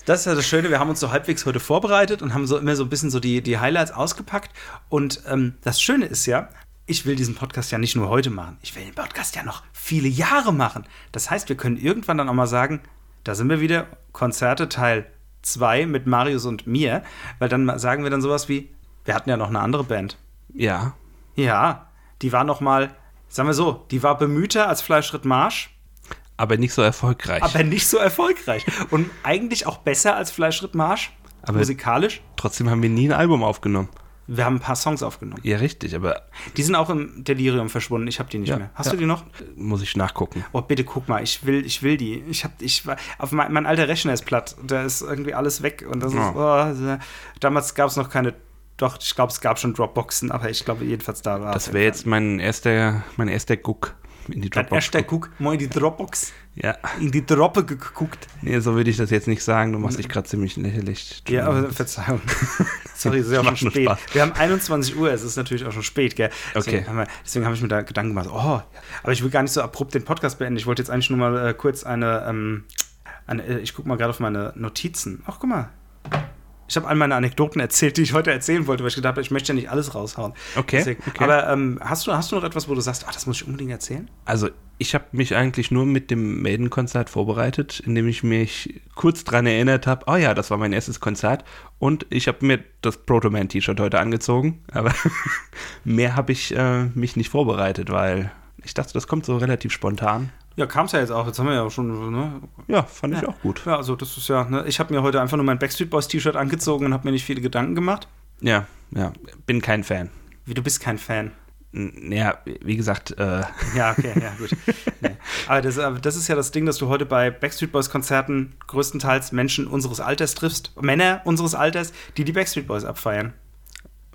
Speaker 1: Das ist ja das Schöne, wir haben uns so halbwegs heute vorbereitet und haben so immer so ein bisschen so die, die Highlights ausgepackt. Und ähm, das Schöne ist ja, ich will diesen Podcast ja nicht nur heute machen, ich will den Podcast ja noch viele Jahre machen. Das heißt, wir können irgendwann dann auch mal sagen, da sind wir wieder, Konzerte Teil 2 mit Marius und mir, weil dann sagen wir dann sowas wie, wir hatten ja noch eine andere Band.
Speaker 2: Ja,
Speaker 1: Ja, die war noch mal, sagen wir so, die war bemühter als Fleischritt Marsch,
Speaker 2: aber nicht so erfolgreich.
Speaker 1: aber nicht so erfolgreich. Und eigentlich auch besser als Fleischritt Marsch,
Speaker 2: Aber-
Speaker 1: musikalisch.
Speaker 2: Trotzdem haben wir nie ein Album aufgenommen.
Speaker 1: Wir haben ein paar Songs aufgenommen.
Speaker 2: Ja, richtig, aber
Speaker 1: Die sind auch im Delirium verschwunden. Ich habe die nicht
Speaker 2: Ja,
Speaker 1: mehr. Hast
Speaker 2: ja.
Speaker 1: du die noch?
Speaker 2: muss ich nachgucken.
Speaker 1: Oh, bitte guck mal. Ich will, ich will die. Ich habe, ich war, auf mein, mein alter Rechner ist platt. Da ist irgendwie alles weg. Und das ist,
Speaker 2: Ja.
Speaker 1: oh, damals gab es noch keine, doch, ich glaube, es gab schon Dropboxen, aber ich glaube, jedenfalls da war
Speaker 2: Das wäre jetzt mein erster, mein erster Guck in die
Speaker 1: Dein
Speaker 2: Dropbox.
Speaker 1: erster Guck, mal in die Dropbox,
Speaker 2: Ja,
Speaker 1: in die Droppe geguckt.
Speaker 2: nee, so würde ich das jetzt nicht sagen. Du machst dich gerade ziemlich lächerlich.
Speaker 1: Ja, aber Verzeihung. Sorry, es ist ja auch schon spät.
Speaker 2: Spaß.
Speaker 1: Wir haben 21 Uhr, es ist natürlich auch schon spät, gell? Deswegen
Speaker 2: Okay.
Speaker 1: haben wir- Deswegen habe ich mir da Gedanken gemacht, oh, aber ich will gar nicht so abrupt den Podcast beenden. Ich wollte jetzt eigentlich nur mal äh, kurz eine, ähm, eine äh, ich gucke mal gerade auf meine Notizen. Ach, guck mal. Ich habe all meine Anekdoten erzählt, die ich heute erzählen wollte, weil ich gedacht habe, ich möchte ja nicht alles raushauen.
Speaker 2: Okay,
Speaker 1: Deswegen,
Speaker 2: okay.
Speaker 1: Aber ähm, hast, du, hast du noch etwas, wo du sagst, ach, das muss ich unbedingt erzählen?
Speaker 2: Also, ich habe mich eigentlich nur mit dem Maiden-Konzert vorbereitet, indem ich mich kurz dran erinnert habe, oh ja, das war mein erstes Konzert und ich habe mir das Proto-Man-T-Shirt heute angezogen, aber mehr habe ich äh, mich nicht vorbereitet, weil ich dachte, das kommt so relativ spontan.
Speaker 1: Ja, kam es ja jetzt auch. Jetzt haben wir ja auch schon, ne?
Speaker 2: Ja, fand ich
Speaker 1: Ja.
Speaker 2: auch gut.
Speaker 1: Ja, also das ist ja, ne? ich habe mir heute einfach nur mein Backstreet Boys T-Shirt angezogen und habe mir nicht viele Gedanken gemacht.
Speaker 2: Ja, ja, bin kein Fan.
Speaker 1: Wie, du bist kein Fan.
Speaker 2: N- Ja, wie gesagt, äh,
Speaker 1: Ja, okay, ja, gut. Nee. Aber, das, aber das ist ja das Ding, dass du heute bei Backstreet Boys Konzerten größtenteils Menschen unseres Alters triffst, Männer unseres Alters, die die Backstreet Boys abfeiern.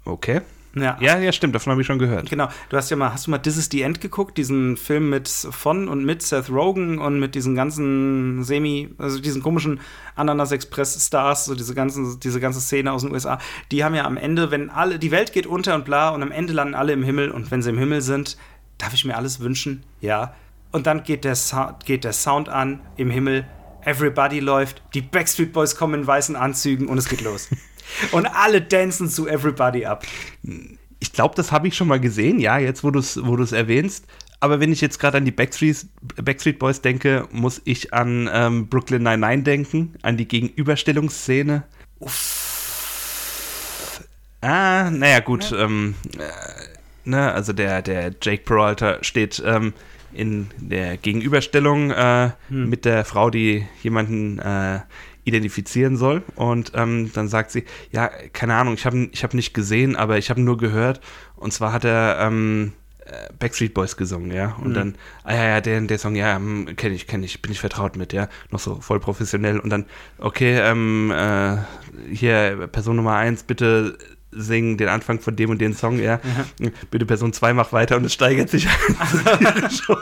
Speaker 2: okay.
Speaker 1: Ja.
Speaker 2: Ja, ja, stimmt, davon habe ich schon gehört.
Speaker 1: Genau, du hast ja mal, hast du mal This is the End geguckt, diesen Film mit von und mit Seth Rogen und mit diesen ganzen Semi, also diesen komischen Ananas Express Stars, so diese ganzen, diese ganze Szene aus den USA, die haben ja am Ende, wenn alle, die Welt geht unter und bla und am Ende landen alle im Himmel und wenn sie im Himmel sind, darf ich mir alles wünschen? Ja. Und dann geht der, Sound, geht der Sound an im Himmel, Everybody läuft, die Backstreet Boys kommen in weißen Anzügen und es geht los. und alle dancen zu Everybody ab.
Speaker 2: Ich glaube, das habe ich schon mal gesehen, ja, jetzt wo du es wo du's erwähnst. Aber wenn ich jetzt gerade an die Backstreet, Backstreet Boys denke, muss ich an ähm, Brooklyn 99 denken, an die Gegenüberstellungsszene. Ah, naja, gut. Ähm, äh, ne, also der, der Jake Peralta steht ähm, in der Gegenüberstellung äh, mit der Frau, die jemanden äh, identifizieren soll. Und ähm, dann sagt sie, ja, keine Ahnung, ich habe ich hab nicht gesehen, aber ich habe nur gehört. Und zwar hat er ähm, äh, Backstreet Boys gesungen, ja. Und dann, ah ja, ja, der, der Song, ja, kenne ich, kenne ich, bin ich vertraut mit, ja. Noch so voll professionell. Und dann, okay, ähm, äh, hier, Person Nummer eins, bitte sing den Anfang von dem und dem Song, ja. Bitte Person 2 mach weiter und es steigert sich. Also,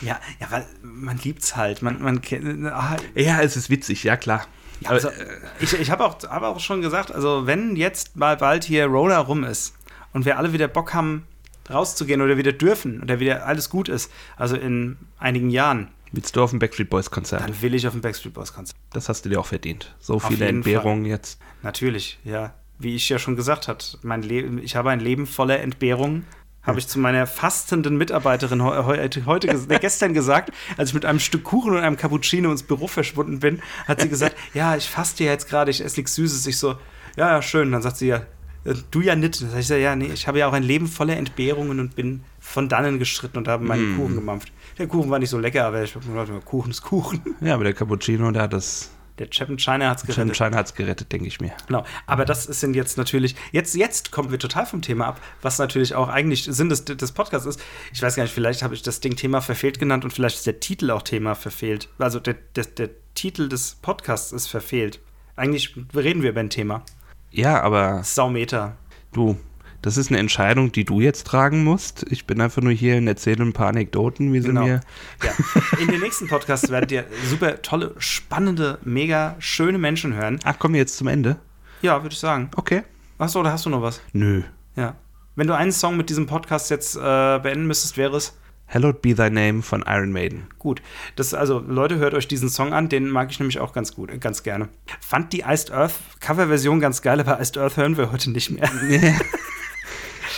Speaker 1: Ja, ja, weil man liebt's halt. Man, man kennt. ah,
Speaker 2: ja, es ist witzig, ja klar. Aber,
Speaker 1: Also, ich ich habe auch, hab auch schon gesagt, also wenn jetzt mal bald hier Rona rum ist und wir alle wieder Bock haben, rauszugehen oder wieder dürfen oder wieder alles gut ist, also in einigen Jahren,
Speaker 2: willst du auf dem Backstreet Boys Konzert?
Speaker 1: dann will ich auf dem Backstreet Boys Konzert.
Speaker 2: Das hast du dir auch verdient. So
Speaker 1: Auf
Speaker 2: viele Entbehrungen jetzt.
Speaker 1: Natürlich, ja. Wie ich ja schon gesagt habe, mein Leben, ich habe ein Leben voller Entbehrungen. Habe ich zu meiner fastenden Mitarbeiterin heu, heute, heute ges- gestern gesagt, als ich mit einem Stück Kuchen und einem Cappuccino ins Büro verschwunden bin, hat sie gesagt, ja, ich faste ja jetzt gerade, ich esse nichts Süßes. Ich so, ja, ja, schön. Dann sagt sie ja, äh, du ja nicht. Dann sag ich so, ja, nee, ich habe ja auch ein Leben voller Entbehrungen und bin von dannen gestritten und habe meinen Kuchen gemampft. Der Kuchen war nicht so lecker, aber ich habe mir gedacht, Kuchen ist Kuchen.
Speaker 2: Ja, aber der Cappuccino, der hat das.
Speaker 1: Der Chapin China hat's
Speaker 2: Cem
Speaker 1: gerettet.
Speaker 2: China hat es gerettet, denke ich mir.
Speaker 1: Genau, aber das sind jetzt natürlich, jetzt, jetzt kommen wir total vom Thema ab, was natürlich auch eigentlich Sinn des, des Podcasts ist. Ich weiß gar nicht, vielleicht habe ich das Ding Thema verfehlt genannt und vielleicht ist der Titel auch Thema verfehlt. Also der, der, der Titel des Podcasts ist verfehlt. Eigentlich reden wir über ein Thema.
Speaker 2: Ja, aber
Speaker 1: Saumeter.
Speaker 2: du, das ist eine Entscheidung, die du jetzt tragen musst. Ich bin einfach nur hier und erzähle ein paar Anekdoten, wie sie
Speaker 1: Genau.
Speaker 2: mir.
Speaker 1: Ja. In den nächsten Podcasts werdet ihr super tolle, spannende, mega schöne Menschen hören.
Speaker 2: Ach, kommen wir jetzt zum Ende?
Speaker 1: Ja, würde ich sagen.
Speaker 2: Okay.
Speaker 1: Achso, oder hast du noch was?
Speaker 2: Nö.
Speaker 1: Ja. Wenn du einen Song mit diesem Podcast jetzt äh, beenden müsstest, wäre es.
Speaker 2: Hallowed Be Thy Name von Iron Maiden.
Speaker 1: Gut. Das, also, Leute, hört euch diesen Song an, den mag ich nämlich auch ganz gut, ganz gerne. Fand die Iced Earth Coverversion ganz geil, aber Iced Earth hören wir heute nicht mehr.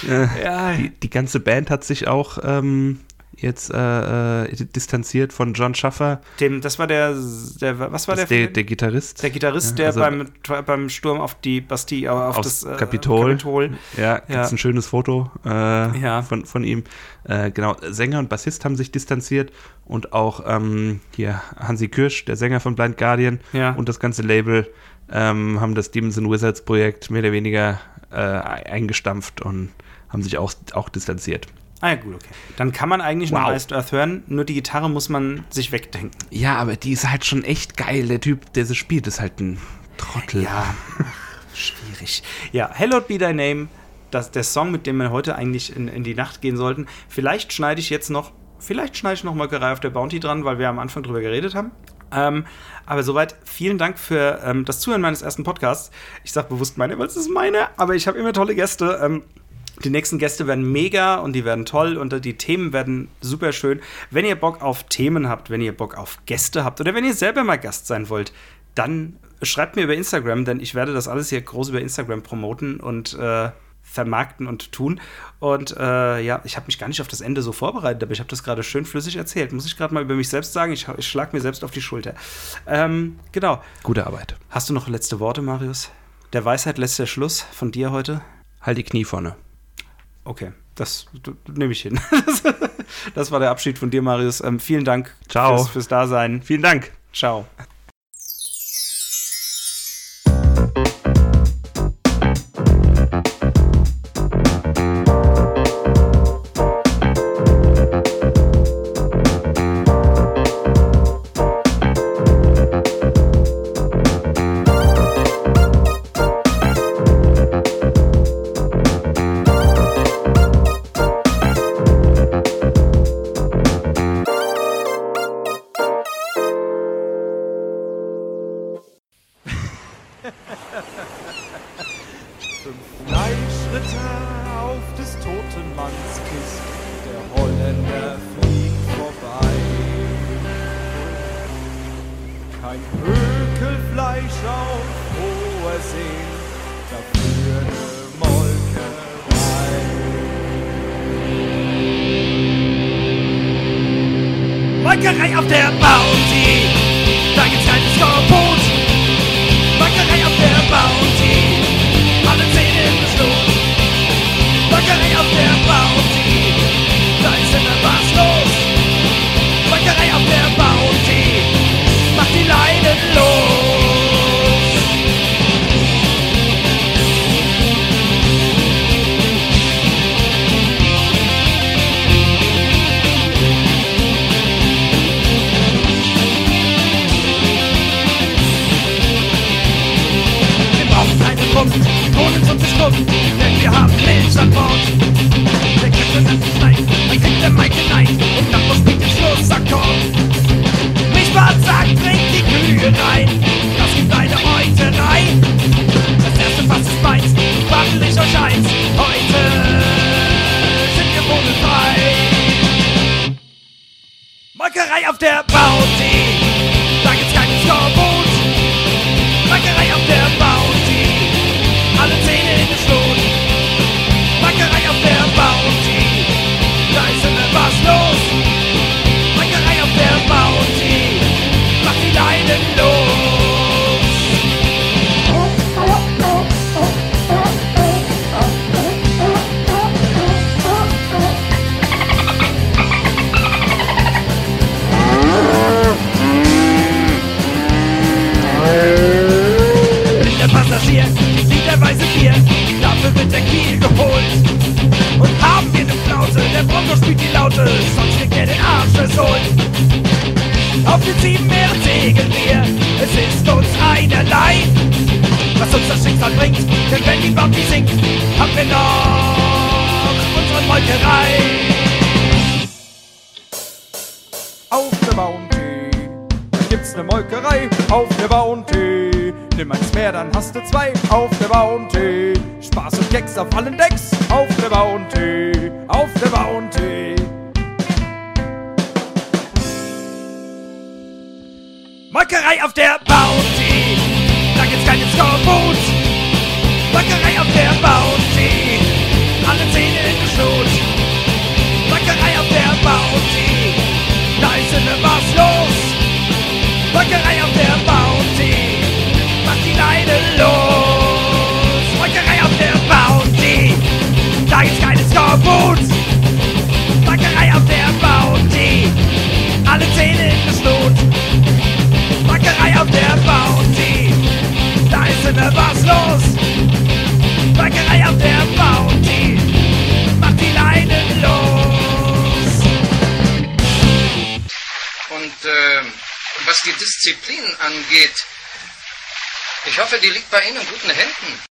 Speaker 1: ja,
Speaker 2: Die, die ganze Band hat sich auch ähm, jetzt äh, äh, distanziert von John Schaffer,
Speaker 1: dem, das war der, der was war der?
Speaker 2: der, der Gitarrist.
Speaker 1: der Gitarrist,
Speaker 2: Ja,
Speaker 1: der
Speaker 2: also-
Speaker 1: beim, beim Sturm auf die Bastille, äh, auf das äh,
Speaker 2: Kapitol.
Speaker 1: Kapitol.
Speaker 2: Ja, gibt's
Speaker 1: Ja.
Speaker 2: ein schönes Foto äh,
Speaker 1: Ja.
Speaker 2: von, von ihm. Äh, genau, Sänger und Bassist haben sich distanziert und auch ähm, hier Hansi Kirsch, der Sänger von Blind Guardian und das ganze Label ähm, haben das Demons and Wizards Projekt mehr oder weniger äh, eingestampft und haben sich auch, auch distanziert.
Speaker 1: Ah ja, gut, okay. Dann kann man eigentlich noch
Speaker 2: Wow.
Speaker 1: Iced Earth hören, nur die Gitarre muss man sich wegdenken.
Speaker 2: Ja, aber die ist halt schon echt geil. Der Typ, der sie spielt, ist halt ein Trottel.
Speaker 1: Ja, schwierig. Ja, Hallowed Be Thy Name, das, der Song, mit dem wir heute eigentlich in, in die Nacht gehen sollten. Vielleicht schneide ich jetzt noch, vielleicht schneide ich noch Molkerei auf der Bounty dran, weil wir am Anfang drüber geredet haben. Ähm, aber soweit, vielen Dank für ähm, das Zuhören meines ersten Podcasts. Ich sage bewusst meine, weil es ist meine, aber ich habe immer tolle Gäste. Ähm, die nächsten Gäste werden mega und die werden toll und die Themen werden super schön. Wenn ihr Bock auf Themen habt, wenn ihr Bock auf Gäste habt oder wenn ihr selber mal Gast sein wollt, dann schreibt mir über Instagram, denn ich werde das alles hier groß über Instagram promoten und äh, vermarkten und tun. Und äh, ja, ich habe mich gar nicht auf das Ende so vorbereitet, aber ich habe das gerade schön flüssig erzählt. Muss ich gerade mal über mich selbst sagen. Ich, ich schlag mir selbst auf die Schulter. Ähm, genau.
Speaker 2: Gute Arbeit.
Speaker 1: Hast du noch letzte Worte, Marius? Der Weisheit letzter Schluss von dir heute?
Speaker 2: Halt die Knie vorne.
Speaker 1: Okay, das nehme ich hin. das war der Abschied von dir, Marius. Ähm, vielen Dank
Speaker 2: Ciao.
Speaker 1: Fürs, fürs Dasein.
Speaker 2: Vielen Dank.
Speaker 1: Ciao.
Speaker 3: Wir brauchen keine
Speaker 1: Bus, denn wir haben Milch an Bord. Der Captain hat geschneit, dann kriegt der Mike hinein und Nachbar spielt den Schlussakkord. Milchbad sagt, bringt die Kühe rein, das gibt eine Euterei. Das erste Fass ist meins, wandel ich euch eins, heute sind wir vogelfrei. Molkerei auf der Bounty, macht die Leinen los. Bin der Passagier, literweise Bier, dafür wird der Kiel geholt. Und haben wir ne Flaute, der Bronco spielt die Laute, sonst kriegt er den Arsch versohlt. Auf den sieben Meeren segeln wir, es ist uns einerlei, was uns das Schicksal bringt, denn wenn die Bounty sinkt, haben wir noch unsere Molkerei.
Speaker 4: auf der Bounty. Da gibt's ne Molkerei auf der Bounty. Nimm eins mehr, dann hast du zwei auf der Bounty. Spaß und Gags auf allen Decks auf der Bounty.
Speaker 1: Molkerei auf der Bounty, da gibt's keinen Scoreboot. Molkerei auf der Bounty, alle Zähne in den Schnut. Molkerei auf der Bounty, da ist immer was los. Molkerei auf der Bounty, macht die Leine los. Molkerei auf der Bounty, da gibt's keinen Scoreboot. Molkerei auf der Bounty, alle Zähne in den Schnut. Auf der Bounty, da ist immer was los. Bäckerei auf der Bounty, macht die Leinen los.
Speaker 5: Und äh, was die Disziplin angeht, ich hoffe, die liegt bei Ihnen in guten Händen.